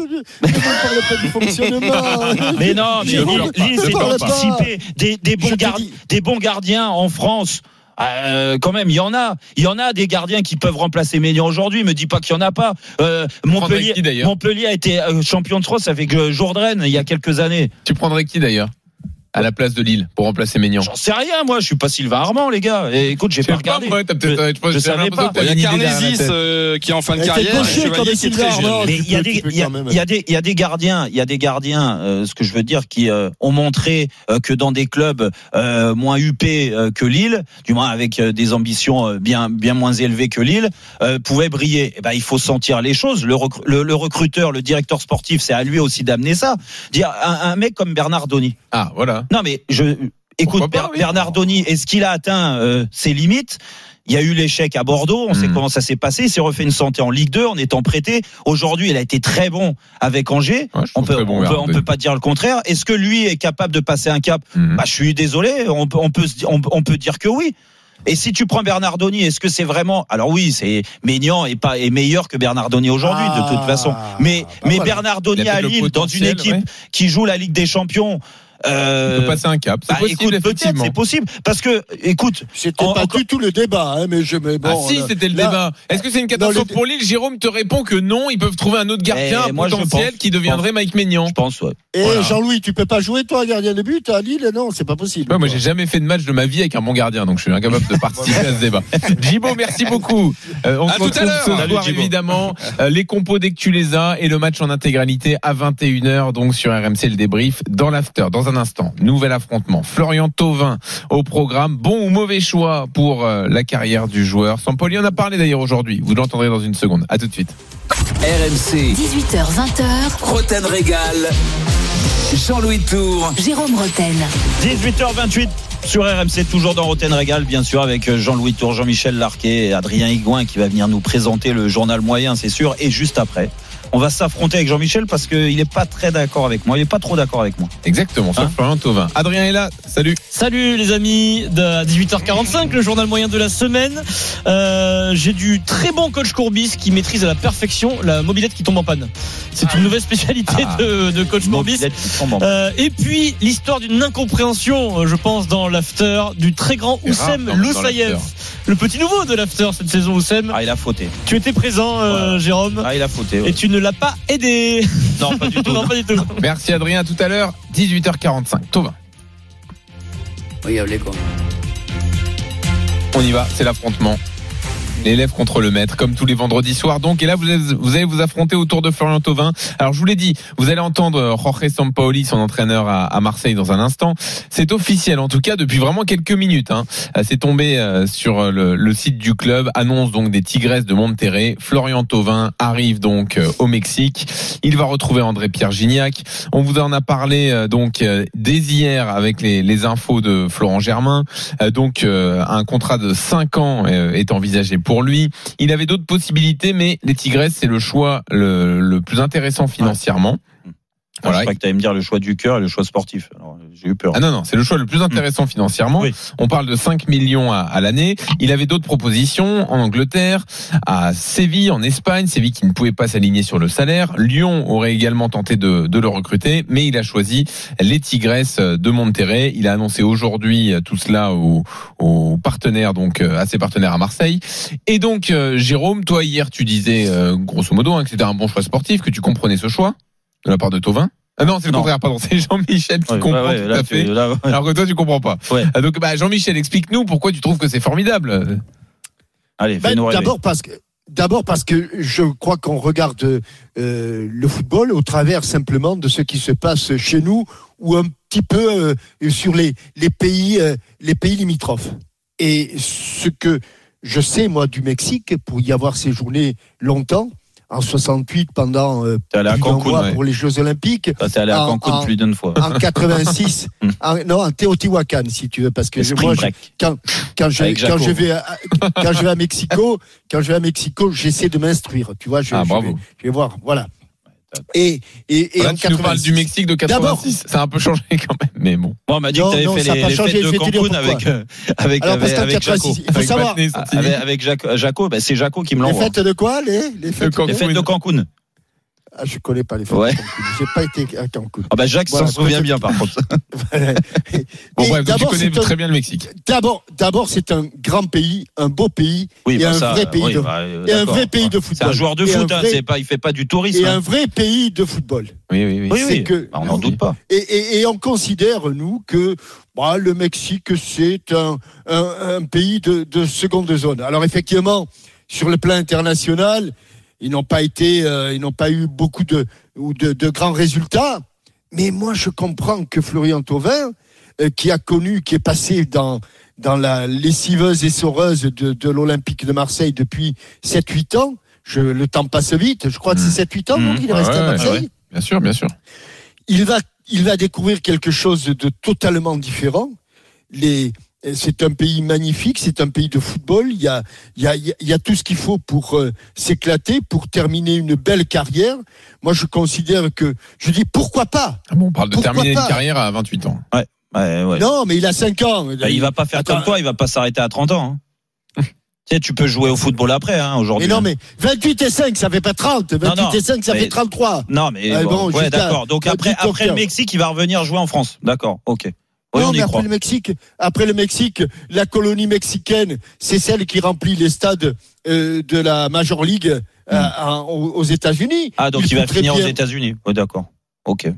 ne parle pas du fonctionnement. Mais non, mais Lille, c'est d'anticiper des, des, bons Je te gar- dis- des bons gardiens en France. Euh, quand même, il y en a. Il y en a des gardiens qui peuvent remplacer Ménian aujourd'hui. Me dis pas qu'il y en a pas. Euh, Montpellier, qui, Montpellier a été euh, champion de France avec Jourdain il y a quelques années. Tu prendrais qui d'ailleurs? À la place de Lille pour remplacer Maignan J'en sais rien, moi. Je suis pas Sylvain Armand, les gars. Et écoute, j'ai pas pas, regardé. moi, t'as peut-être- Je- je je savais pas. Il y a Carnesis euh, qui est en fin de carrière, il y a des, tu peux il y a- quand même. il y a des, il y a des gardiens, il y a des gardiens. euh, ce que je veux dire, qui euh, ont montré euh, que dans des clubs euh, moins huppés euh, que Lille, du moins avec euh, des ambitions euh, bien, bien moins élevées que Lille, euh, pouvaient briller. Eh ben, il faut sentir les choses. Le, recru- le, le recruteur, le directeur sportif, c'est à lui aussi d'amener ça. Dire un, un mec comme Bernard Donny. Ah, voilà. Non, mais je écoute Pourquoi pas, Ber- oui. Bernard Donny. Est-ce qu'il a atteint euh, ses limites? Il y a eu l'échec à Bordeaux, on sait Hmm. comment ça s'est passé. Il s'est refait une santé en Ligue 2 en étant prêté. Aujourd'hui, il a été très bon avec Angers. Ouais, On peut, bon, on, peut, Bernard on peut pas dire le contraire. Est-ce que lui est capable de passer un cap? Mhm. bah, Je suis désolé, on, peut- on, peut, on, on peut dire que oui. Et si tu prends Bernardoni, est-ce que c'est vraiment Alors oui, c'est Maignan est pas est meilleur que Bernardoni aujourd'hui de toute Ah, façon. Mais bah mais voilà. Bernardoni à Lille dans une équipe ouais. qui joue la Ligue des Champions. On Euh, peut passer un cap. C'est bah, possible, effectivement. c'est possible. Parce que, écoute, C'était pas encore- du tout le débat, hein, mais je. Mais bon, ah si, c'était le là- débat. Est-ce que c'est une catastrophe le- pour Lille Jérôme te répond que non, ils peuvent trouver un autre gardien Eh, moi, je potentiel pense. qui deviendrait Mike Maignan. je pense, ouais. Et Voilà. Jean-Louis, tu peux pas jouer toi gardien de but à Lille? Non, c'est pas possible. Ouais, moi, j'ai jamais fait de match de ma vie avec un bon gardien, donc je suis incapable de participer à ce débat. Jibo, merci beaucoup. Euh, on À se tout à retrouve ce soir, évidemment. Euh, les compos dès que tu les as et le match en intégralité à 21h, donc sur RMC le débrief dans l'after. Dans un instant, nouvel affrontement. Florian Thauvin au programme. Bon ou mauvais choix pour euh, la carrière du joueur. Sampoli? En a parlé d'ailleurs aujourd'hui. Vous l'entendrez dans une seconde. À tout de suite. RMC, 18h20h, Roten Régal. Jean-Louis Tour. Jérôme Roten. 18h28 sur RMC, toujours dans Roten Régal, bien sûr, avec Jean-Louis Tour, Jean-Michel Larquet et Adrien Higuin qui va venir nous présenter le journal moyen, c'est sûr. Et juste après, on va s'affronter avec Jean-Michel parce qu'il est pas très d'accord avec moi. Il est pas trop d'accord avec moi. Exactement, sur Hein Florian Thauvin. Adrien est là, salut. Salut les amis, de- à 18h45, le journal moyen de la semaine. Euh, J'ai du très bon coach Courbis qui maîtrise à la perfection la mobilette qui tombe en panne. C'est une nouvelle spécialité Ah. de, de coach Courbis. Mobilette qui tombe en- Euh, et puis l'histoire d'une incompréhension, euh, je pense, dans l'after du très grand Oussem Loussaïev, le petit nouveau de l'after cette saison. Oussem, Ah, il a fauté. tu étais présent, euh, Jérôme, Ah, il a fauté. ouais. et tu ne l'as pas aidé. Non, pas du tout. non, pas du tout. Merci Adrien, à tout à l'heure, 18h45. Thauvin. Regardez quoi. On y va, c'est l'affrontement. L'élève contre le maître, comme tous les vendredis soirs. Donc, et là, vous allez vous, allez vous affronter autour de Florian Thauvin. Alors, je vous l'ai dit, vous allez entendre Jorge Sampaoli, son entraîneur à, à Marseille, dans un instant. C'est officiel, en tout cas, depuis vraiment quelques minutes. Hein. Euh, C'est tombé euh, sur le, le site du club. Annonce donc des Tigresses de Monterrey. Florian Thauvin arrive donc euh, au Mexique. Il va retrouver André-Pierre Gignac. On vous en a parlé euh, donc euh, dès hier avec les, les infos de Florent Germain. Euh, donc euh, un contrat de 5 ans euh, est envisagé pour lui. Il avait d'autres possibilités, mais les Tigresses c'est le choix le, plus intéressant financièrement. Voilà. Je crois que tu allais me dire le choix du cœur et le choix sportif. J'ai eu peur. Ah non, non, c'est le choix le plus intéressant financièrement. Oui. On parle de 5 millions à, à l'année. Il avait d'autres propositions en Angleterre, à Séville, en Espagne. Séville qui ne pouvait pas s'aligner sur le salaire. Lyon aurait également tenté de, de le recruter, mais il a choisi les Tigresses de Monterrey. Il a annoncé aujourd'hui tout cela aux, aux partenaires, donc euh, à ses partenaires à Marseille. Et donc, euh, Jérôme, toi hier, tu disais euh, grosso modo hein, que c'était un bon choix sportif, que tu comprenais ce choix de la part de Tovin. Ah non, c'est le Non. contraire, pardon. C'est Jean-Michel qui Ouais, comprend ouais, tout là, à fait. là, ouais. Alors que toi, tu comprends pas. Ouais. Ah, Donc, bah, Jean-Michel, explique-nous pourquoi tu trouves que c'est formidable. Allez, Ben, fais-nous rêver. D'abord parce que d'abord parce que je crois qu'on regarde euh, le football au travers simplement de ce qui se passe chez nous ou un petit peu euh, sur les les pays euh, les pays limitrophes. Et ce que je sais moi du Mexique pour y avoir séjourné longtemps en 68 pendant euh, plus d'un Cancun, mois ouais. pour les Jeux Olympiques T'es allé à en- Cancun en- plus d'une fois. en 86 Hmm. en- non en Teotihuacan si tu veux parce que je- moi je- quand quand je quand vais à, quand je vais à Mexico quand je vais à Mexico j'essaie de m'instruire tu vois je, Ah, je vais, je vais voir voilà et et, et Là, en tu nous parles 86. du Mexique de 86. Ça a un peu changé quand même, mais bon. Bon, on m'a dit Non, que t'avais non, fait les, pas les changé, fêtes de Cancun avec, euh, avec, Alors, avec, avec Jaco. 86, il faut Avec savoir Ah. Avec, avec Jaco, bah, c'est Jaco qui me les l'envoie. fêtes de quoi les les fêtes Cancun. Les fêtes de Cancun. Ah, je connais pas les fêtes Ouais. de Cancun j'ai pas été à Cancun Ah bah Jacques Voilà, s'en souvient bien par contre. Bon, bref, tu d'abord, connais c'est un- très bien le Mexique. d'abord d'abord c'est un grand pays un beau pays Oui, et bah un ça, vrai pays oui, de bah, euh, et un vrai pays de C'est football un joueur de Et foot, hein, vrai- c'est pas, il fait pas du tourisme. et hein. un vrai pays de football Oui, oui, oui. Oui, c'est oui. que- Bah, on n'en doute pas. Et, et- et on considère, nous, que bah, le Mexique, c'est un, un- un pays de, de seconde zone. Alors effectivement, sur le plan international, ils n'ont pas été, euh, ils n'ont pas eu beaucoup de, ou de, de grands résultats. Mais moi, je comprends que Florian Thauvin, euh, qui a connu, qui est passé dans dans la lessiveuse et soreuse de, de l'Olympique de Marseille depuis 7-8 ans, je, le temps passe vite, je crois que c'est 7-8 ans, donc Mmh. il est Ah resté ouais, à Marseille ouais. Bien sûr, bien sûr. il va, il va découvrir quelque chose de totalement différent. Les, c'est un pays magnifique, c'est un pays de football. Il y a, il y a, il y a tout ce qu'il faut pour euh, s'éclater, pour terminer une belle carrière. Moi, je considère que, je dis pourquoi pas? Ah bon, on parle de Pourquoi terminer une carrière à 28 ans. Ouais, ouais. Non, mais il a 5 ans. Bah, il va pas faire Attends, comme toi, il va pas s'arrêter à 30 ans. hein. tu sais, tu peux jouer au football après, hein, aujourd'hui. Mais non, mais 28 et 5, ça fait pas 30. 28 non, et 5, ça mais- fait 33. Non, mais Ah, bon, bon, ouais, d'accord. Donc après, 10 après le. Mexique, il va revenir jouer en France. D'accord, ok. Non, mais après croit. le Mexique, après le Mexique, la colonie mexicaine, c'est celle qui remplit les stades euh, de la Major League euh, en- aux aux États-Unis. Ah, donc il, va finir aux États-Unis. Oui, d'accord. Ok.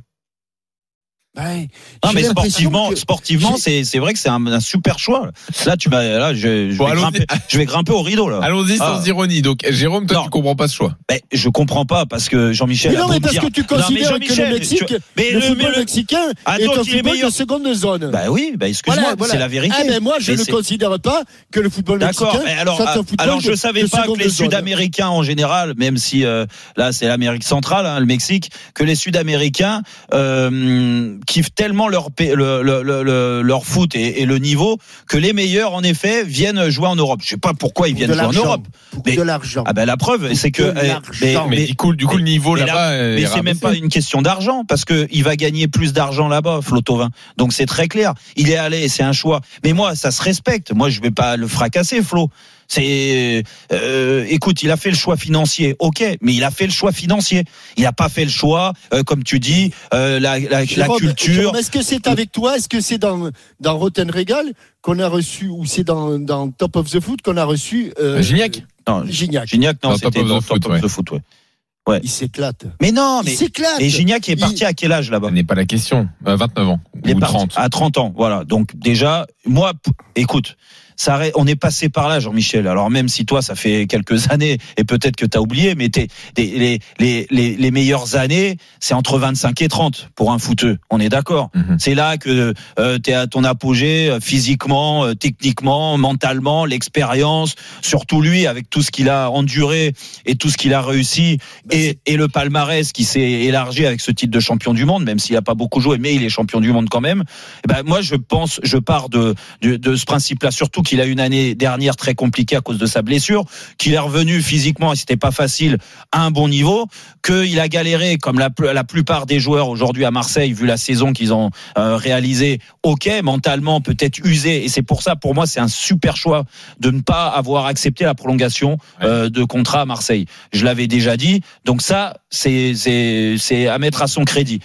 Ouais. Non, mais sportivement, que- sportivement, c'est c'est vrai que c'est un, un super choix. Là, tu m'as, là, je, je, Bon, vais allons-y. grimper, je vais grimper au rideau là. Allons-y Ah. sans ironie. Donc, Jérôme, toi, Non. tu comprends pas ce choix. Ben, je comprends pas parce que Jean-Michel. Mais non, mais parce dire- que tu Non, mais considères que le Mexique, tu- mais le le- football mais le- mexicain Ah, est un football meilleur. de seconde zone. Bah oui, bah excuse-moi, Voilà, voilà. c'est la vérité. Ah ben moi, je Mais ne c'est- considère pas que le football D'accord, mexicain mais alors, soit un ah, football alors je savais pas que les. Sud-Américains en général, même si euh, là c'est l'Amérique centrale, hein, le Mexique, que les Sud-Américains euh, kiffent tellement leur le, le- le- le- leur foot et, et le niveau que les meilleurs en effet viennent jouer en Europe. Je sais pas pourquoi ils Pour viennent jouer en l'argent. Europe. Pour Mais- de l'argent. Ah ben la preuve, c'est que de eh. Mais, du coup, du coup, le niveau mais là-bas, là- mais c'est même pas une question d'argent parce que il va gagner plus d'argent là-bas, Flotovin. Donc c'est très clair. Il est allé, c'est un choix. Mais moi, ça se respecte. Moi, je vais pas le fracasser, Flo. C'est, euh, écoute, il a fait le choix financier, ok, mais il a fait le choix financier. Il n'a pas fait le choix, euh, comme tu dis, euh, la, la, la culture. Jérôme, Est-ce que c'est avec toi Est-ce que c'est dans, dans Rotten Regal qu'on a reçu, ou c'est dans, dans Top of the Foot qu'on a reçu euh, Gignac Non, Gignac. Gignac, non, Dans Top c'était of the dans Foot, Top ouais. of the Foot, ouais. Il s'éclate. Mais non, Il mais s'éclate. et Gignac est Il- parti à quel âge là-bas? Ce n'est pas la question. Euh, 29 ans Il est ou parti 30. à 30 ans, voilà. Donc déjà, moi, écoute, ça, on est passé par là, Jean-Michel. Alors même si toi, ça fait quelques années et peut-être que tu as oublié, mais t'es- les, les, les, les meilleures années, c'est entre 25 et 30 pour un footeux. On est d'accord. Mhm. C'est là que euh, tu es à ton apogée euh, physiquement, euh, techniquement, mentalement, l'expérience, surtout lui avec tout ce qu'il a enduré et tout ce qu'il a réussi et, et le palmarès qui s'est élargi avec ce titre de champion du monde, même s'il a pas beaucoup joué, mais il est champion du monde quand même. Eh ben moi je pense, je pars de de, de ce principe-là, surtout qu'il a une année dernière très compliquée à cause de sa blessure, qu'il est revenu physiquement et c'était pas facile à un bon niveau, qu'il a galéré comme la, la plupart des joueurs aujourd'hui à Marseille, vu la saison qu'ils ont euh, réalisée. Ok, mentalement peut-être usé et c'est pour ça pour moi c'est un super choix de ne pas avoir accepté la prolongation euh, de contrat à Marseille. Je l'avais déjà dit, donc ça c'est c'est c'est à mettre à son crédit.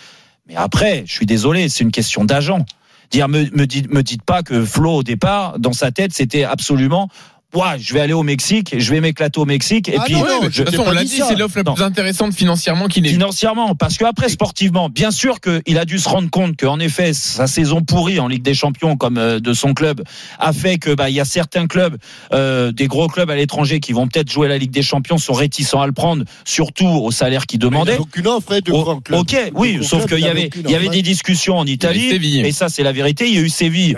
Mais après, je suis désolé, c'est une question d'agent. Dire, me, me me dites pas que Flo au départ, dans sa tête, c'était absolument, ouais, je vais aller au Mexique, je vais m'éclater au Mexique, et Ah puis non, non, je façon, on l'a dit c'est l'offre la Non. plus intéressante financièrement qu'il ait. financièrement, parce que après sportivement, bien sûr qu'il a dû se rendre compte qu'en effet sa saison pourrie en Ligue des Champions comme euh, de son club a fait que bah il y a certains clubs, euh, des gros clubs à l'étranger qui vont peut-être jouer la Ligue des Champions sont réticents à le prendre, surtout au salaire qu'ils Il demandaient. aucune offre hein, de Oh, club. ok, oui, sauf qu'il y avait, il y avait des discussions en Italie, et ça c'est la vérité. Il y a eu Séville.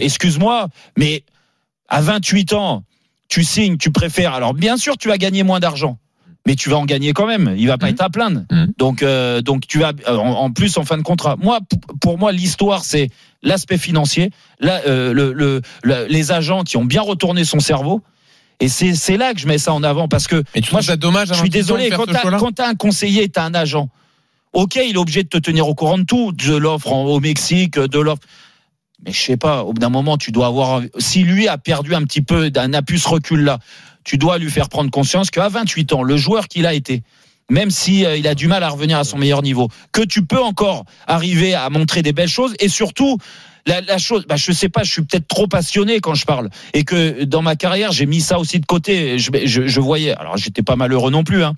Excuse-moi, mais à 28 ans, tu signes, tu préfères. Alors bien sûr, tu vas gagner moins d'argent. Mais tu vas en gagner quand même. Il va pas Mhm. être à plaindre. Mhm. Donc, euh, donc tu vas en, en plus en fin de contrat. Moi, pour moi, l'histoire c'est l'aspect financier, euh, le, le- le- les agents qui ont bien retourné son cerveau. Et c'est c'est là que je mets ça en avant parce que Mais tu moi, ça dommage je suis 28 ans de désolé, quand t'as un conseiller, t'as un agent. Ok, il est obligé de te tenir au courant de tout, de l'offre au Mexique, de l'offre. Mais je sais pas, au bout d'un moment, tu dois avoir. Si lui a perdu un petit peu, d'un a pu ce recul là, tu dois lui faire prendre conscience qu'à 28 ans, le joueur qu'il a été, même si euh, il a du mal à revenir à son meilleur niveau, que tu peux encore arriver à montrer des belles choses et surtout. La, chose, bah, je sais pas, je suis peut-être trop passionné quand je parle et que dans ma carrière j'ai mis ça aussi de côté. Je voyais, alors j'étais pas malheureux non plus, hein,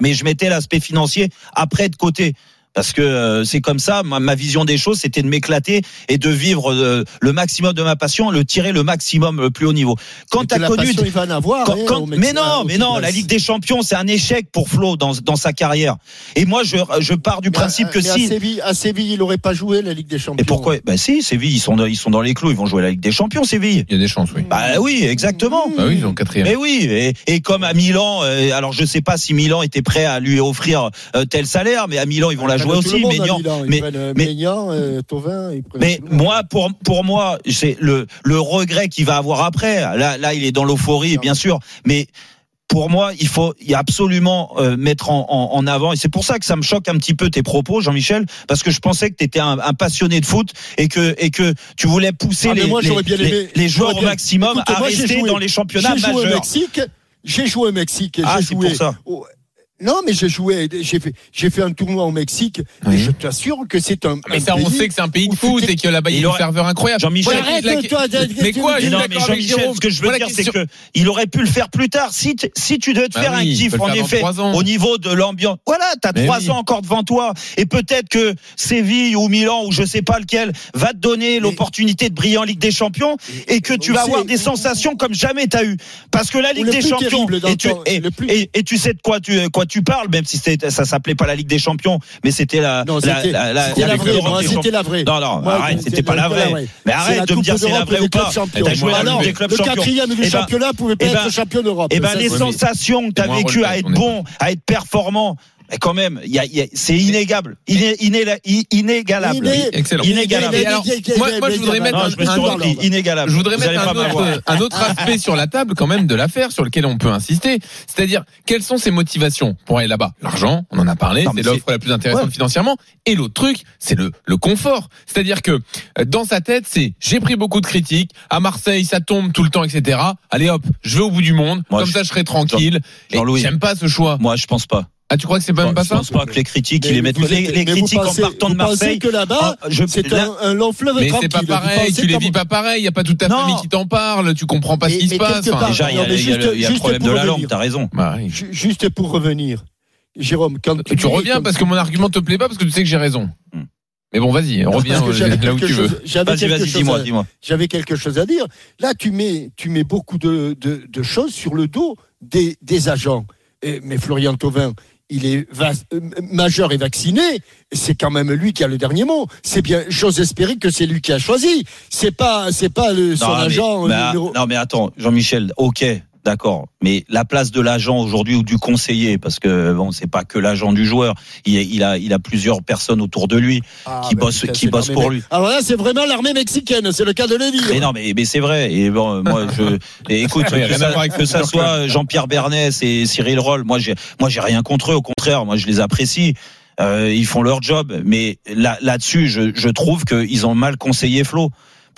mais je mettais l'aspect financier après de côté. Parce que euh, c'est comme ça, ma, ma vision des choses, c'était de m'éclater et de vivre euh, le maximum de ma passion, le tirer le maximum le plus haut niveau. Quand Mais tu as que la connu, passion, il va en avoir. quand- hein, quand- au mais non, mais non, la Ligue des Champions, c'est un échec pour Flo dans, dans sa carrière. Et moi, je, je pars du Mais principe à- que mais à si. Séville, à Séville, il n'aurait pas joué la Ligue des Champions. Et pourquoi? Ben si, Séville, ils sont, dans, ils sont dans les clous, ils vont jouer la Ligue des Champions, Séville. Il y a des chances, oui. Bah oui, exactement. Bah oui, ils ont quatrième. Mais oui, et, et comme à Milan, euh, alors je sais pas si Milan était prêt à lui offrir euh, tel salaire, mais à Milan ils vont la Tout aussi. Maignan. Milan. Ils mais- euh, mais- Maignan, euh, Mais moi, pour pour moi, c'est le le regret qu'il va avoir après. Là, là, il est dans l'euphorie, bien sûr, mais pour moi, il faut il y a absolument euh, mettre en, en, en avant et c'est pour ça que ça me choque un petit peu tes propos, Jean-Michel, parce que je pensais que tu étais un, un passionné de foot et que et que tu voulais pousser Ah, les, moi, les, joueurs au maximum Écoute, à moi, rester joué- dans les championnats J'ai joué au majeurs. Mexique. J'ai joué au Mexique. et Ah, joué pour ça. au- Non, mais j'ai joué. J'ai fait, j'ai fait un tournoi au Mexique. Oui. Et je t'assure que c'est un. Mais un ça, on sait que c'est un pays de foot et que là-bas, il y a une ferveur incroyable. Jean-Michel, Voilà, Arrête, la- toi, t'as- Mais quoi, suis non, mais Jean-Michel, Jérôme. ce que je veux dire, c'est que il aurait pu le faire plus tard. Si, t- si tu devais te Bah faire oui, un kiff, en effet, au niveau de l'ambiance. Voilà, t'as Mais trois oui. ans encore devant toi. Et peut-être que Séville ou Milan ou je sais pas lequel va te donner l'opportunité de briller en Ligue des Champions et que tu vas avoir des sensations comme jamais t'as eu. Parce que la Ligue des Champions, tu, et tu sais de quoi tu, quoi tu parles, même si ça s'appelait pas la Ligue des Champions, mais c'était la, Non, la, c'était la, vraie. d'Europe moi, des C'était Champions. la vraie. Non, non, Moi, arrête, c'était pas la vraie. Mais arrête de me dire c'est la vraie ou pas. clubs champions. T'as joué la Alors, Ligue des clubs le quatrième du Eh ben, championnat pouvait pas eh ben, être champion d'Europe. eh ben, les sensations que tu as C'est moins vécues à être bon, à être performant, Mais quand même, il y a, il y a- c'est inégable, Iné- inéla- inégalable. Iné- Excellent. Inégalable. Et alors, moi, moi, je voudrais mettre Non, un, je me suis un- repris, inégalable. Je voudrais Vous mettre allez un pas m'avoir. autre, un autre aspect sur la table quand même de l'affaire sur lequel on peut insister. C'est-à-dire, quelles sont ses motivations pour aller là-bas? L'argent, on en a parlé, c'est l'offre la plus intéressante Ouais. financièrement. Et l'autre truc, c'est le, le confort. C'est-à-dire que euh, dans sa tête, c'est j'ai pris beaucoup de critiques. À Marseille, ça tombe tout le temps, etc. Allez hop, je vais au bout du monde. Moi, comme je- ça, je serai tranquille. Et Jean-Louis. J'aime pas ce choix. Moi, je pense pas. Ah, tu crois que c'est pas même pas je ça pense pas que les critiques, ils les mettent. vous Les, critiques pensez- en partant de Marseille. que là-bas, Ah, je- c'est là- un, un long fleuve Mais c'est pas pareil, tu les vis pas pareil, il y a pas toute ta famille qui t'en parle, tu comprends pas ce qui se passe. Déjà, il y a, Non, mais il y a le, problème de pour la langue, revenir. t'as raison. Bah Juste pour revenir, Jérôme, quand tu, Tu reviens comme- parce que mon argument te plaît pas parce que tu sais que j'ai raison. Hmm. Mais bon, vas-y, reviens euh, j'avais là où tu veux. chose- j'avais Vas-y, quelque vas-y, chose dis-moi, à- dis-moi. J'avais quelque chose à dire. Là, tu mets, tu mets beaucoup de, de, de choses sur le dos des, des agents. Et- mais Florian Thauvin, il est euh, majeur et vacciné. C'est quand même lui qui a le dernier mot. C'est bien, j'ose espérer que c'est lui qui a choisi. C'est pas, c'est pas le, son Non, agent. mais, euh, ah, numéro- non, mais attends, Jean-Michel, ok, d'accord. Mais la place de l'agent aujourd'hui ou du conseiller, parce que bon, c'est pas que l'agent du joueur. Il, il a, il a plusieurs personnes autour de lui Ah, qui ben, bossent, putain, qui bossent pour lui. Alors là, c'est vraiment l'armée mexicaine. C'est le cas de le dire. Mais non, mais, mais c'est vrai. Et bon, moi, je, et écoute, Oui, que ça, que ça soit Jean-Pierre Bernès et Cyril Roll, moi, j'ai, moi, j'ai rien contre eux. Au contraire, moi, je les apprécie. Euh, ils font leur job. Mais là, là-dessus, je, je trouve qu'ils ont mal conseillé Flo.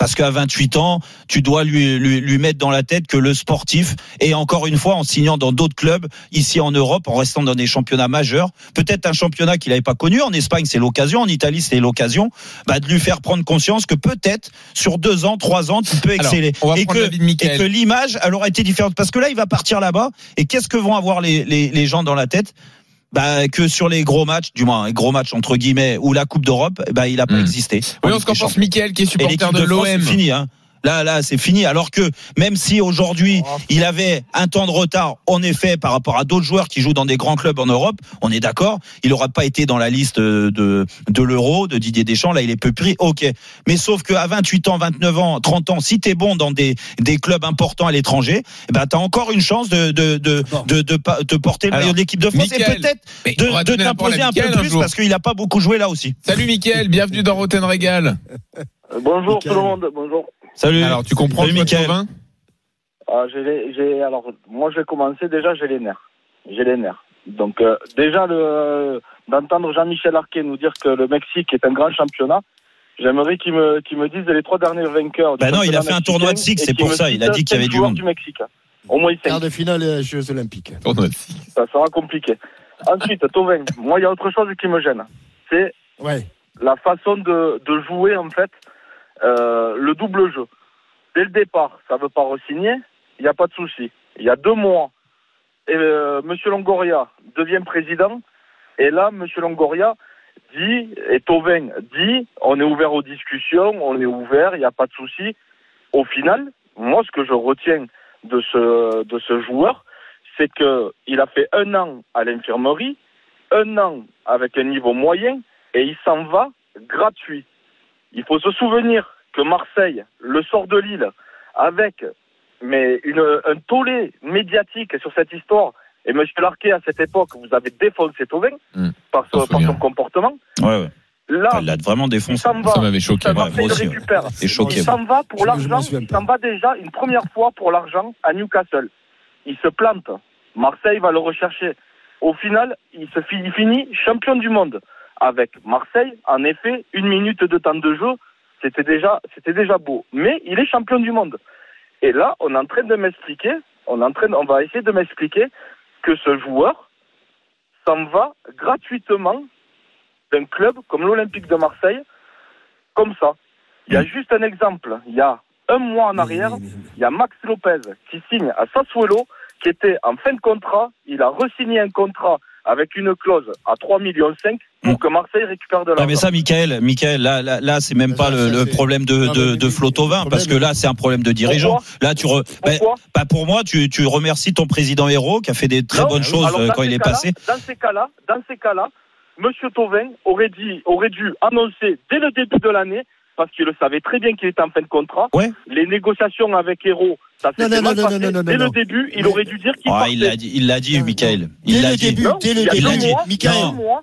Parce qu'à 28 ans, tu dois lui, lui, lui mettre dans la tête que le sportif, et encore une fois, en signant dans d'autres clubs, ici en Europe, en restant dans des championnats majeurs, peut-être un championnat qu'il n'avait pas connu. En Espagne, c'est l'occasion. En Italie, c'est l'occasion bah, de lui faire prendre conscience que peut-être, sur deux ans, trois ans, tu peux exceller. et, que, et l'image, elle aura été différente. Parce que là, il va partir là-bas, et qu'est-ce que vont avoir les, les, les gens dans la tête? Bah, que sur les gros matchs, du moins les gros matchs entre guillemets, ou la Coupe d'Europe, bah, il a pas Hmm. existé. Oui, Ligue se qu'en pense. Mickaël qui est supporter de de l'OM. fini, hein. Là, là, c'est fini. Alors que même si aujourd'hui il avait un temps de retard, en effet, par rapport à d'autres joueurs qui jouent dans des grands clubs en Europe, on est d'accord. Il n'aura pas été dans la liste de de l'Euro de Didier Deschamps. Là, il est peu pris. Ok. Mais sauf qu'à 28 ans, 29 ans, 30 ans, si t'es bon dans des des clubs importants à l'étranger, eh ben t'as encore une chance de de de de, porter le maillot de l'équipe de France et peut-être de, à t'imposer un peu un plus parce qu'il a pas beaucoup joué là aussi. Salut Mickaël, bienvenue dans Roten Régal. Bonjour Mickaël. tout le monde, bonjour. Salut. Alors, tu comprends Salut, Mickaël. Les- j'ai, alors, moi, je vais commencer. Déjà, j'ai les nerfs. J'ai les nerfs. Donc, euh, déjà, le, d'entendre Jean-Michel Arquet nous dire que le Mexique est un grand championnat, j'aimerais qu'il me, qu'il me dise les trois derniers vainqueurs. Bah non, il a fait un tournoi de six, c'est pour ça, il a dit qu'il y avait du monde. du Mexique. Au moins Quart de finale des Jeux Olympiques. Tournoi de Ça sera compliqué. Ensuite, Tovin, moi, il y a autre chose qui me gêne. C'est Ouais. la façon de, de jouer en fait euh, le double jeu. Dès le départ, ça veut pas re-signer, il n'y a pas de souci. Il y a deux mois, et, euh, Longoria devient président, et là, Monsieur Longoria dit, et Tovin dit, on est ouvert aux discussions, on est ouvert, il n'y a pas de souci. Au final, moi, ce que je retiens de ce, de ce joueur, c'est que il a fait un an à l'infirmerie, un an avec un niveau moyen, et il s'en va gratuit. Il faut se souvenir que Marseille le sort de Lille avec mais une, un tollé médiatique sur cette histoire. Et Monsieur Larquet, à cette époque, vous avez défoncé Tauvin Hmm. par, son- par son comportement. Ouais, ouais. Là, Il l'a vraiment défoncé. s'en va. Ça m'avait choqué. Ça, Ouais, Marseille moi le aussi, ouais. récupère. Et choqué. Il s'en va pour l'argent. Il s'en va déjà une première fois pour l'argent à Newcastle. Il se plante. Marseille va le rechercher. Au final, il se fi- il finit champion du monde avec Marseille. En effet, une minute de temps de jeu, c'était déjà, c'était déjà beau. Mais il est champion du monde. Et là, on est en train de m'expliquer, on est en train, on va essayer de m'expliquer que ce joueur s'en va gratuitement d'un club comme l'Olympique de Marseille, comme ça. Il y a juste un exemple. Il y a un mois en arrière, il y a Max Lopez qui signe à Sassuolo, qui était en fin de contrat. Il a re-signé un contrat avec une clause à 3 millions 5 pour que Marseille récupère de l'argent. mais ça, Michael, Michael, là, là, là, c'est même pas Ça, le, le problème de, de, de Flotovin, parce que là, c'est un problème de dirigeant. Là, tu re, ben, pour moi, tu, tu remercies ton président Hérault qui a fait des très Non, bonnes choses alors, euh, quand il est passé. Dans ces cas-là, dans ces cas-là, Monsieur Tauvin aurait dit, aurait dû annoncer dès le début de l'année parce qu'il le savait très bien qu'il était en fin de contrat. Ouais. Les négociations avec Hérault, ça non, mal non, passé. non, non, non, Dès non. le début, il aurait dû dire qu'il Ah, partait. il l'a dit, il l'a dit, Michael. Il l'a le dit. début, Non, dès le il y a début, deux deux dit. Michael.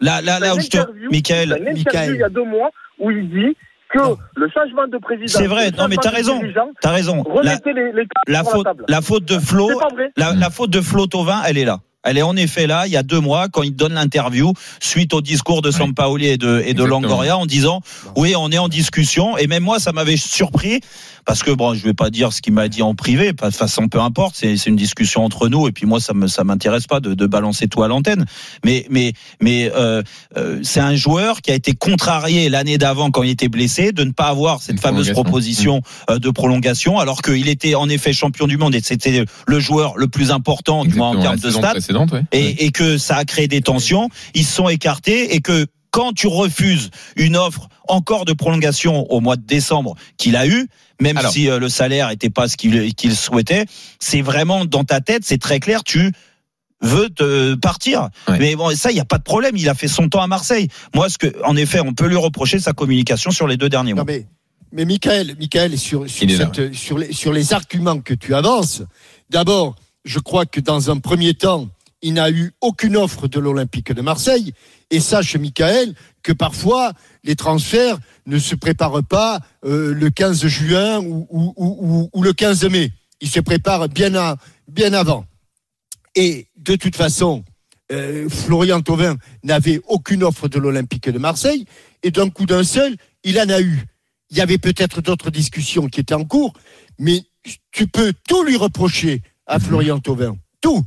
Là, là, là où je te, Michael, Michael. il y a deux mois où il dit que le changement de président. C'est vrai, non, mais t'as raison. t'as raison. La, les, les la faute, la la faute de Flo, C'est pas vrai. la, la faute de Flo Thauvin, elle est là. Elle est en effet là, il y a deux mois, quand il donne l'interview, suite au discours de Sampaoli et de, et de. Longoria, en disant, oui, on est en discussion, et même moi, ça m'avait surpris, parce que bon, je vais pas dire ce qu'il m'a dit en privé, de toute façon, peu importe, c'est une discussion entre nous, et puis moi, ça me, ça m'intéresse pas de, de balancer tout à l'antenne. Mais, mais, mais, euh, euh, c'est un joueur qui a été contrarié l'année d'avant quand il était blessé, de ne pas avoir cette Une fameuse proposition euh, de prolongation, alors qu'il était en effet champion du monde. Et c'était le joueur le plus important, du moins en termes de stats précédente, ouais. et, et que ça a créé des tensions. Ils se sont écartés et que quand tu refuses une offre encore de prolongation au mois de décembre qu'il a eu, même Alors. si euh, le salaire était pas ce qu'il souhaitait, c'est vraiment dans ta tête, c'est très clair, tu veux te partir. Ouais. Mais bon, ça, il n'y a pas de problème. Il a fait son temps à Marseille. Moi, ce que, en effet, on peut lui reprocher sa communication sur les deux derniers mois. Non, mais, mais Michael, Michael sur, là, sur, les, sur les arguments que tu avances, d'abord, je crois que dans un premier temps, il n'a eu aucune offre de l'Olympique de Marseille. Et sache, Michael, que parfois, les transferts ne se préparent pas euh, le 15 juin ou, le 15 mai. Ils se préparent bien, à, bien avant. Et de toute façon, euh, Florian Thauvin n'avait aucune offre de l'Olympique de Marseille. Et d'un coup d'un seul, il en a eu. Il y avait peut-être d'autres discussions qui étaient en cours, mais tu peux tout lui reprocher à Florian Thauvin. Tout.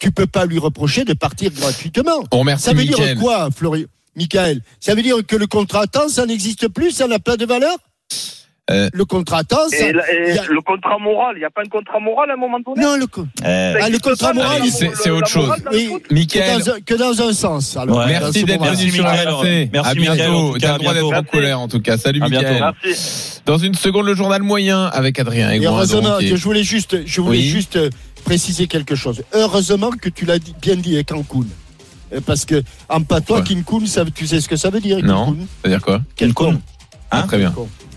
Tu peux pas lui reprocher de partir gratuitement. On remercie Ça veut dire quoi, Florian Michael? Ça veut dire que le contrat à temps, ça n'existe plus, ça n'a pas de valeur? Euh, Le contrat temps, ça. Et, la- et a- le contrat moral, il n'y a pas un contrat moral à un moment donné? Non, le, co- Euh, Ah, le contrat moral, c'est- autre chose. oui, foot que, dans un, que dans un sens. Alors, Ouais. dans merci d'être venu sur Mickaël. RMC. Merci, à bientôt. T'as cas, le droit d'être en colère en tout cas. Salut À bientôt. Mickaël. Merci. Dans une seconde, le journal moyen avec Adrien Et Aigouin. heureusement, et- je voulais juste, je voulais Oui. juste euh, préciser quelque chose. Heureusement que tu l'as bien dit avec Cancun. Euh, Parce que en patois. Kinkun, ça, tu sais ce que ça veut dire Non. Kinkun C'est-à-dire quoi Quel Kinkun. Ah, Très bien.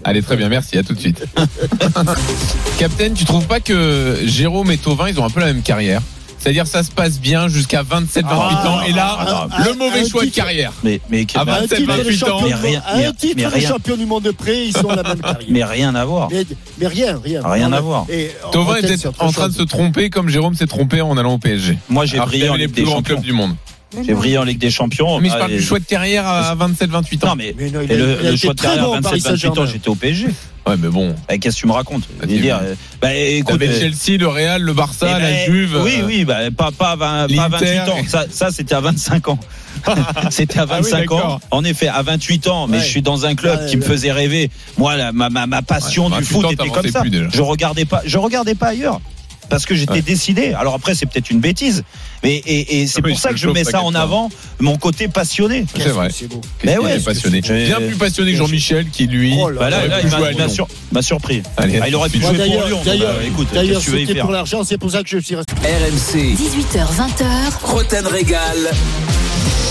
Allez, très bien, merci, à tout de suite. Captain, tu trouves pas que Jérôme et Tovin, ils ont un peu la même carrière C'est-à-dire, ça se passe bien jusqu'à 27, 28 Ah, ans, et là, ah, le ah, mauvais un choix de carrière. mais, mais, Ah, mais- bah, Un 27, titre de 28 ans. champion, Mais rien- un mais- titre mais de rien. champion du monde de près, ils sont à la même carrière. mais rien à voir. Mais, mais rien, rien. Rien à voir. Tovin était en train de se tromper comme Jérôme s'est trompé en allant au PSG. Moi, j'ai brillé en les plus grands clubs du monde. J'ai brillé en Ligue des Champions. Mais je Ah, parle et- du choix de carrière à 27, 28 ans. Non, mais, Mais non, il et a- le, il a le été choix de carrière bon à au Paris 27, 28 ans, j'étais au PSG. Ouais, mais bon. Eh, Qu'est-ce que tu me racontes Bah, dire, euh, bah, écoute, euh, Chelsea, le Real, le Barça, eh la ben, Juve. Oui, euh, oui, bah, pas, pas, à 20 pas à 28 l'Inter. ans. Ça, ça c'était à 25 ans. c'était à Ah oui, 25 ans. d'accord. En effet, à 28 ans, mais Ouais. je suis dans un club Ouais, qui me faisait rêver. Moi, la- ma, ma, ma passion Ouais, du 28 foot ans, était comme ça. plus. Je regardais pas, je regardais pas ailleurs. Parce que j'étais Ouais. décidé. Alors après, c'est peut-être une bêtise. Mais, et, et c'est Oui, pour ça c'est que je mets ça en avant, mon côté passionné. C'est vrai. C'est. Mais ouais, passionné. Bien plus passionné que Jean-Michel qui, lui, Oh là Bah là, aurait là, pu il m'a- sur- surpris. Allez, Ah, il aurait pu jouer pour D'ailleurs, Lyon. d'ailleurs, Bah, c'était pour l'argent, c'est pour ça que je suis resté. RMC, 18h, 20h, Roten Régal.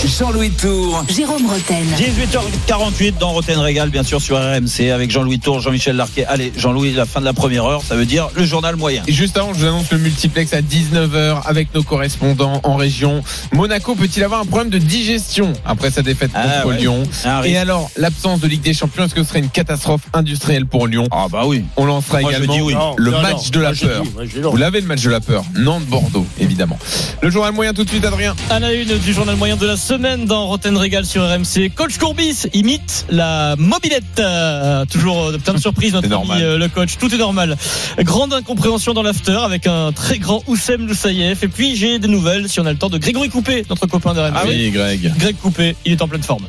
Jean-Louis Tour. Jérôme Roten. 18h48 dans Roten Régal, bien sûr, sur RMC, avec Jean-Louis Tour, Jean-Michel Larquet. Allez, Jean-Louis, la fin de la première heure, ça veut dire le journal moyen. Et juste avant, je vous annonce le multiplex à 19h avec nos correspondants en région. Monaco peut-il avoir un problème de digestion après sa défaite Ah, contre ouais. Lyon Et alors, l'absence de Ligue des Champions, est-ce que ce serait une catastrophe industrielle pour Lyon Ah bah oui. On lancera Moi, également oui. Le non, match non. de la Moi, peur. dis, moi. Vous l'avez le match de la peur Nantes-Bordeaux, évidemment. Le journal moyen tout de suite, Adrien. À la une du journal moyen de la semaine dans Roten Régal sur RMC. Coach Courbis imite la mobilette. Euh, toujours euh, plein de surprises, notre ami euh, le coach. Tout est normal. Grande incompréhension dans l'after avec un très grand Oussem Loussaïef. Et puis j'ai des nouvelles, si on a le temps, de Grégory Coupé, notre copain de RMC. Ah oui, Greg. Greg Coupé, il est en pleine forme.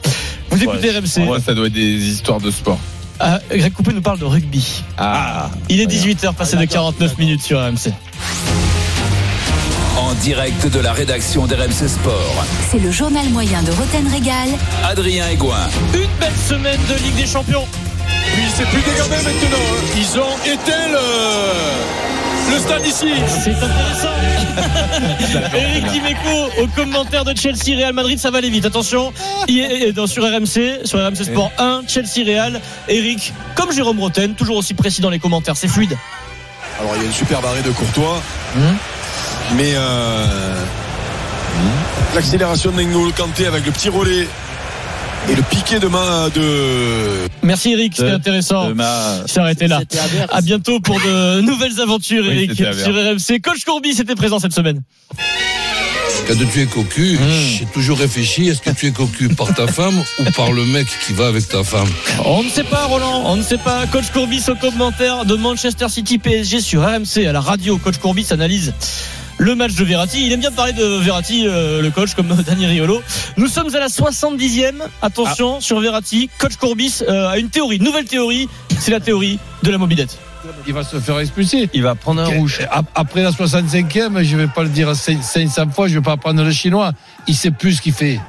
Vous écoutez RMC. Ouais, ça doit être des histoires de sport. Ah, Greg Coupé nous parle de rugby. Ah, Il est 18h, passé de 49 minutes sur RMC. En direct de la rédaction d'RMC Sport. C'est le journal moyen de Roten Régal. Adrien Egoin. Une belle semaine de Ligue des Champions. Puis c'est plus dégardé maintenant. hein. Ils ont éteint le. le stade ici. C'est intéressant. Eric Dimeco au commentaire de Chelsea Real Madrid, ça va aller vite. Attention, il est dans- sur RMC, sur RMC Sport 1, Chelsea Real. Eric, comme Jérôme Roten, toujours aussi précis dans les commentaires, c'est fluide. Alors il y a une superbe arrêt de Courtois. Mais euh, l'accélération d'Engolo Kanté avec le petit relais et le piqué de main de. Merci Eric, c'était De- intéressant. vais arrêter là. C'était. À bientôt pour de nouvelles aventures, Oui, Eric, c'était sur RMC. Coach Courbis était présent cette semaine. Quand tu es cocu, j'ai toujours réfléchi, est-ce que tu es cocu par ta femme ou par le mec qui va avec ta femme? On ne sait pas, Roland. On ne sait pas. Coach Courbis au commentaire de Manchester City PSG sur RMC à la radio. Coach Courbis analyse le match de Verratti. Il aime bien parler de Verratti, euh, le coach, comme Dani Riolo. Nous sommes à la 70e. Attention sur Verratti. Coach Courbis euh, a une théorie, une nouvelle théorie. C'est la théorie de la mobilette. Il va se faire expulser. Il va prendre un rouge. Ap- Après la 65e, je vais pas le dire 500 fois, je vais pas apprendre le chinois. Il sait plus ce qu'il fait.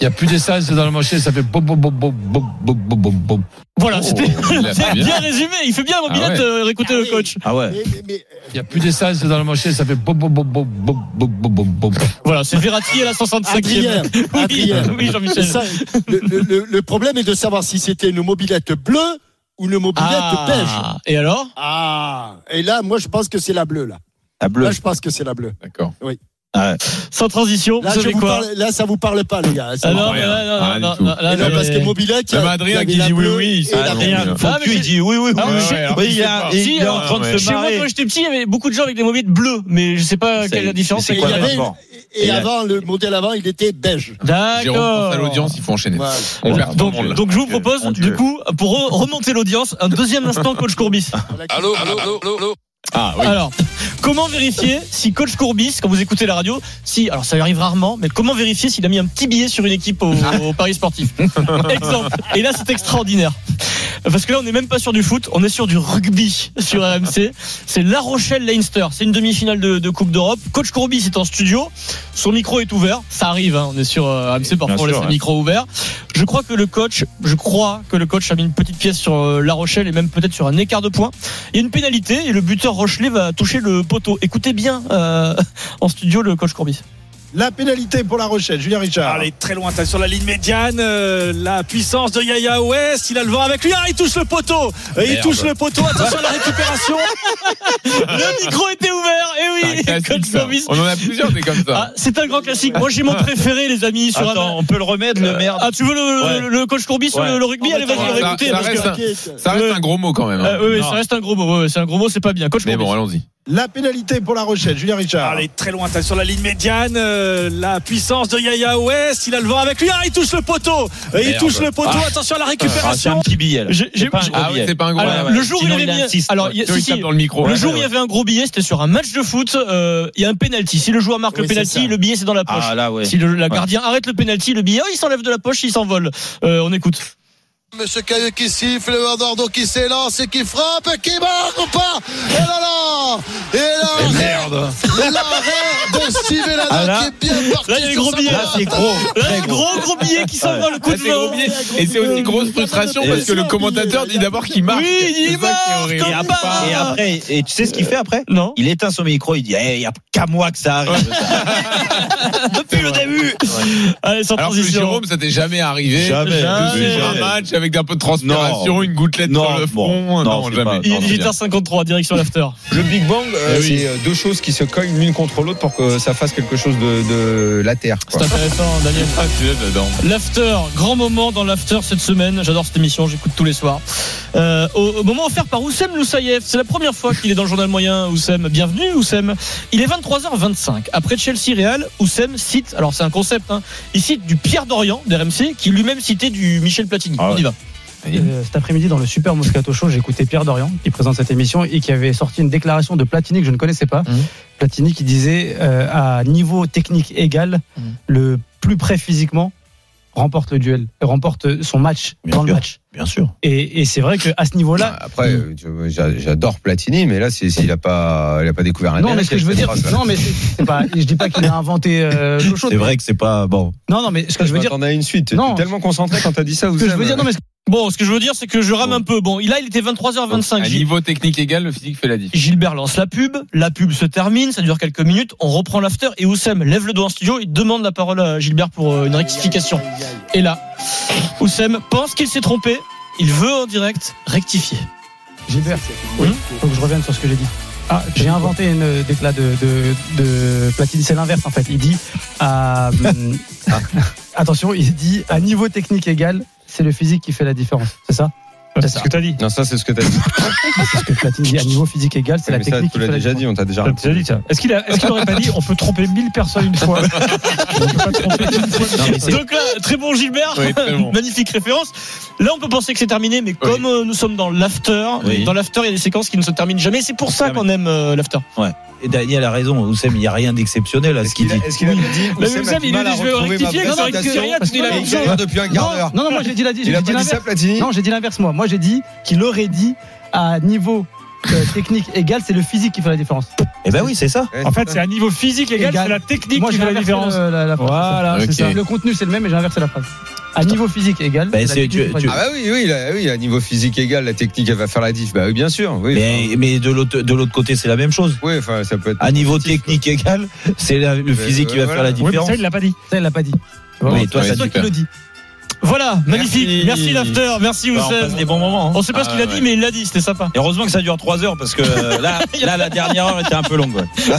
Il n'y a plus d'essence dans le marché, ça fait boum, boum, boum, boum, boum, boum, boum, boum. Voilà, c'était bien, résumé. Il fait bien, mon billet, de écouter le coach. Ah ouais. Il n'y a plus d'essence dans le marché, ça fait boum, boum, boum, boum, boum, boum, boum, boum. Voilà, c'est Verratti à la 65e. Oui, Jean-Michel. Le problème est de savoir si c'était une mobilette bleue ou une mobilette beige. Et alors Ah Et là, moi, je pense que c'est la bleue, là. La bleue Là, je pense que c'est la bleue. D'accord. Oui. Ah Sans transition, là, ça vous parle pas, les gars. Ça ah non, non, non, non, parce que Mobilac. Il y Adrien ah, qui dit oui, oui. Adrien, il dit oui, oui. Il est en train de. Quand j'étais petit, il y avait beaucoup de gens avec des mobiles bleus, mais je sais pas quelle est la différence. Et avant, le modèle avant, il était beige. D'accord. À l'audience, il faut enchaîner. Donc, je vous propose, du coup, pour remonter l'audience, un deuxième instant, coach Courbis. Allô, allô, allô, allô. Ah, oui. Alors comment vérifier si coach Courbis, quand vous écoutez la radio, si, alors ça arrive rarement, mais comment vérifier s'il a mis un petit billet sur une équipe au, au Paris sportif? Exemple. Et là, c'est extraordinaire. Parce que là, on n'est même pas sur du foot, on est sur du rugby sur RMC. C'est La Rochelle-Leinster. C'est une demi-finale de, de Coupe d'Europe. Coach Courbis est en studio. Son micro est ouvert. Ça arrive, hein. on est sur euh, RMC, parfois on laisse le micro ouvert. Je crois que le coach, je crois que le coach a mis une petite pièce sur euh, La Rochelle et même peut-être sur un écart de points. Il y a une pénalité et le buteur Rochelet va toucher le poteau. Écoutez bien euh, en studio le coach Courbis. La pénalité pour La Rochelle, Julien Richard. Allez, très loin, t'as sur la ligne médiane. euh, la puissance de Yaya Ouest. Il a le vent avec lui. Ah, il touche le poteau. Euh, il touche le poteau. Attention à la récupération. Le micro était ouvert, et un oui, ça. Courbis. On en a plusieurs des comme Ah, ça. c'est un grand classique. Moi, j'ai mon préféré, les amis, sur Attends, un. on peut le remettre, le merde. Ah, tu veux le, Ouais. le- le coach Courbis sur Ouais. le, le rugby? Allez, vas-y, Ça- écoutez. ça que- reste un- T'inquiète. Ça reste un gros mot quand même. hein. Euh, oui, ça reste un gros mot. c'est un gros mot, c'est pas bien. Coach Mais Courbis. bon, allons-y. La pénalité pour La Rochelle, Julien Richard. Allez, très loin, t'as sur la ligne médiane. euh, la puissance de Yaya Ouest. Il a le vent avec lui. Ah, il touche le poteau. Euh, il Merde. touche le poteau. Attention à la Ah, c'est récupération. un petit billet, là. J'ai- j'ai- C'est pas un j'ai- gros Ah billet. c'est pas un gros. Alors, ouais, le ouais. jour où Sinon, il il avait mis, insiste. alors, il y a- Sinon, si, il si, tape dans le micro. le Ouais, jour où il y avait un gros billet, c'était sur un match de foot. euh, Il y a un penalty. Si le joueur marque Oui, le penalty, le billet c'est dans la poche. Ah là, ouais. Si le la gardien arrête le penalty, le billet, oh, il s'enlève de la poche, il s'envole. Euh, on écoute. Monsieur Cailleux qui siffle, Eduardo qui s'élance et qui frappe, qui marque ou pas Et là là Et là Merde. L'arrêt de Steve Ah, qui est bien parti. Là, il y a les gros billets. Là, c'est gros. Là, Très un gros gros billet qui s'envole, le coup Là, de c'est gros vent. billet. Et c'est aussi grosse frustration parce que le commentateur dit d'abord qu'il marque. Oui, il marque, Et pas. après, et après, et tu sais ce qu'il fait après? Non. Il éteint son micro, il dit Eh, il n'y a qu'à moi que ça arrive. Depuis le début. Allez, sans Alors que transition. Jérôme, ça t'est jamais arrivé. Jamais. De Jamais. suivre un match avec un peu de transpiration, Non. une gouttelette Non, sur le bon. front. Non, c'est jamais. Il est Non, c'est 18h53, direction l'after. Le Big Bang, euh, Eh oui. c'est euh, deux choses qui se cognent l'une contre l'autre pour que ça fasse quelque chose de, de la terre. C'est intéressant, Daniel. Ah, tu es dedans. L'after, grand moment dans l'after cette semaine. J'adore cette émission, j'écoute tous les soirs. Euh, au, au moment offert par Oussem Loussaïef. C'est la première fois qu'il est dans le journal moyen, Oussem. Bienvenue, Oussem. Il est 23h25. Après Chelsea Real, Oussem cite, alors c'est un concept, hein, il cite du Pierre Dorian d'RMC, qui lui-même citait du Michel Platini. Ah ouais. On. Euh, cet après-midi, dans le Super Moscato Show, j'ai écouté Pierre Dorian, qui présente cette émission et qui avait sorti une déclaration de Platini que je ne connaissais pas. Mhm. Platini qui disait euh, à niveau technique égal, Mhm. le plus près physiquement remporte le duel, remporte son match Bien dans le sûr. match. Bien sûr. Et, et c'est vrai qu'à ce niveau-là, Après, vois, j'a- j'adore Platini, mais là, s'il a pas, il a pas découvert un non, mais ce que je veux dire, phrase, non, mais pas, je dis pas qu'il a inventé euh, l'eau chaude. C'est vrai que c'est pas bon. Non, non, mais ce que je Je veux dire, m'attendais à une suite. Non. Es tellement concentré quand t'as dit ça. ce que je veux dire, non, mais Bon, ce que je veux dire, c'est que je rame un peu. Bon, là, il était 23h25. À niveau technique égal, le physique fait la diff. Gilbert lance la pub, la pub se termine, ça dure quelques minutes, on reprend l'after et Oussem lève le doigt en studio, il demande la parole à Gilbert pour euh, une rectification. Et là, Oussem pense qu'il s'est trompé, il veut en direct rectifier. Gilbert, oui, faut que je revienne sur ce que j'ai dit. Ah, j'ai inventé une euh, déclat de, de, de Platini, c'est l'inverse en fait. Il dit, à, hum, attention, il dit à niveau technique égal, c'est le physique qui fait la différence. C'est ça C'est ce que t'as dit. Non, ça, c'est ce que t'as dit. C'est ce que Platini dit. À niveau physique égal, c'est la Mais ça, technique tu qui l'as fait la déjà différence. dit, on t'a déjà déjà dit ça. Est-ce qu'il a- est-ce qu'il aurait pas dit on peut tromper 1000 personnes une fois On peut pas tromper une fois. Donc là, très bon Gilbert, Oui, très bon. magnifique référence. Là, on peut penser que c'est terminé, mais comme euh, nous sommes dans l'after, Oui. dans l'after, il y a des séquences qui ne se terminent jamais. C'est pour ça qu'on aime euh, l'after. Ouais. Et Daniel a raison. Oussem, il n'y a rien d'exceptionnel à ce qu'il dit. Est-ce qu'il a dit Oussem Oussem, a du il à dit, je vais rectifier, vraie ça rectifie citation rien, tu dis la même il chose. depuis un quart d'heure. Non, non, moi j'ai dit Il dit dit l'inverse. Non, j'ai dit l'inverse moi. Moi j'ai dit qu'il aurait dit à niveau technique égal, c'est le physique qui fait la différence. Eh ben oui, c'est ça. En fait, c'est à niveau physique égal, Égal. c'est la technique Moi qui fait la différence. le- la- la phrase. Voilà, Ok. c'est ça. Le contenu c'est le même, mais j'ai inversé la phrase. À niveau physique égal, Ben, tu- tu- Ah bah oui, oui, là, oui, à niveau physique égal, la technique elle va faire la diff. Bah oui, bien sûr. Oui, Mais, mais de l'autre de l'autre côté, c'est la même chose. oui, enfin, ça peut être. À niveau positif, technique égal, c'est le physique qui va voilà. faire la Oui, mais différence. ça, il l'a pas dit. Ça il l'a pas dit. Oui, toi, c'est toi dit qui le dis. Voilà, magnifique. Merci, l'after, merci Bah, Oussem. des bons moments. hein. On sait pas ce Ah, qu'il a ouais. dit, mais il l'a dit, c'était sympa. Et heureusement que ça dure 3 heures parce que euh, là, là, la dernière heure était un peu longue. ouais.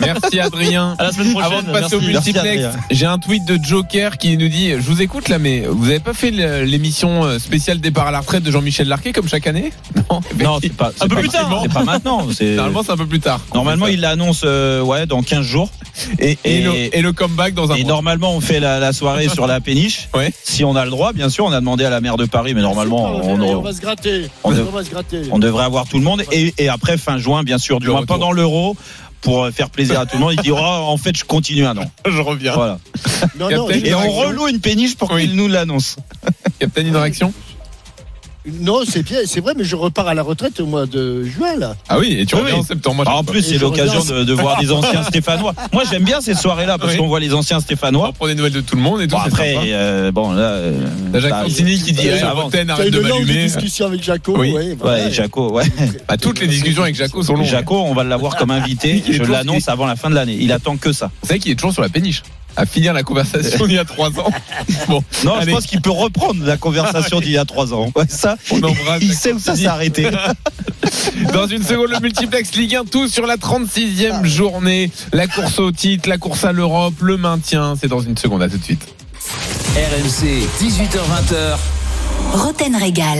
Merci Adrien. À la semaine prochaine. Avant de passer au merci. Multiplex, j'ai un tweet de Joker qui nous dit Je vous écoute là, mais vous avez pas fait l'émission euh, spéciale départ à la retraite de Jean-Michel Larquet comme chaque année? Non, Non, c'est pas, c'est Un peu pas- plus tard. C'est pas maintenant. Normalement, c'est un peu plus tard. Normalement, il l'annonce euh, ouais, dans 15 jours. Et, et, Et- le, et le comeback dans un Et mois. normalement, on fait la, la soirée sur la péniche. Ouais. Si on a le droit, bien sûr. On a demandé à la maire de Paris, mais normalement, on, on on- va se gratter. on On, dev- va se gratter. on devrait avoir tout le monde. Et, et après, fin juin, bien sûr, du moins pendant l'euro, pour euh, faire plaisir à tout le monde, il dit oh, en fait, je continue un an. Je reviens. Voilà. Non, non, Captain, j'ai- Et on reloue une péniche pour Oui. qu'il nous l'annonce. Captain, une réaction? Non, c'est bien, c'est vrai, mais je repars à la retraite au mois de juin là. Ah oui, et tu Oui, reviens oui. en septembre. Moi, Ah, en plus, c'est l'occasion de, de voir des anciens Stéphanois. Moi, j'aime bien ces soirées-là parce Oui. qu'on voit les anciens on Stéphanois. prend des nouvelles de tout le monde et tout. Bon, c'est après, euh, bon, là. euh, T'as Jacques Santini qui dit. Roten, T'as arrête de une longue m'allumer. discussion avec Jaco. Oui. ouais, voilà. Ouais, Jaco, ouais. Bah, toutes les discussions avec Jaco sont longues. Jaco, on va l'avoir comme invité. Je l'annonce avant la fin de l'année. Il attend que ça. Vous savez qu'il est toujours sur la péniche à finir la conversation il y a trois ans. Bon, Non, Allez. je pense qu'il peut reprendre la conversation d'il y a trois ans. Ouais, ça, on embrasse. il sait où ça s'est arrêté. Dans une seconde, le multiplex Ligue 1, tout sur la 36e journée. La course au titre, la course à l'Europe, le maintien. C'est dans une seconde, à tout de suite. RMC, 18h20h. Roten Régal.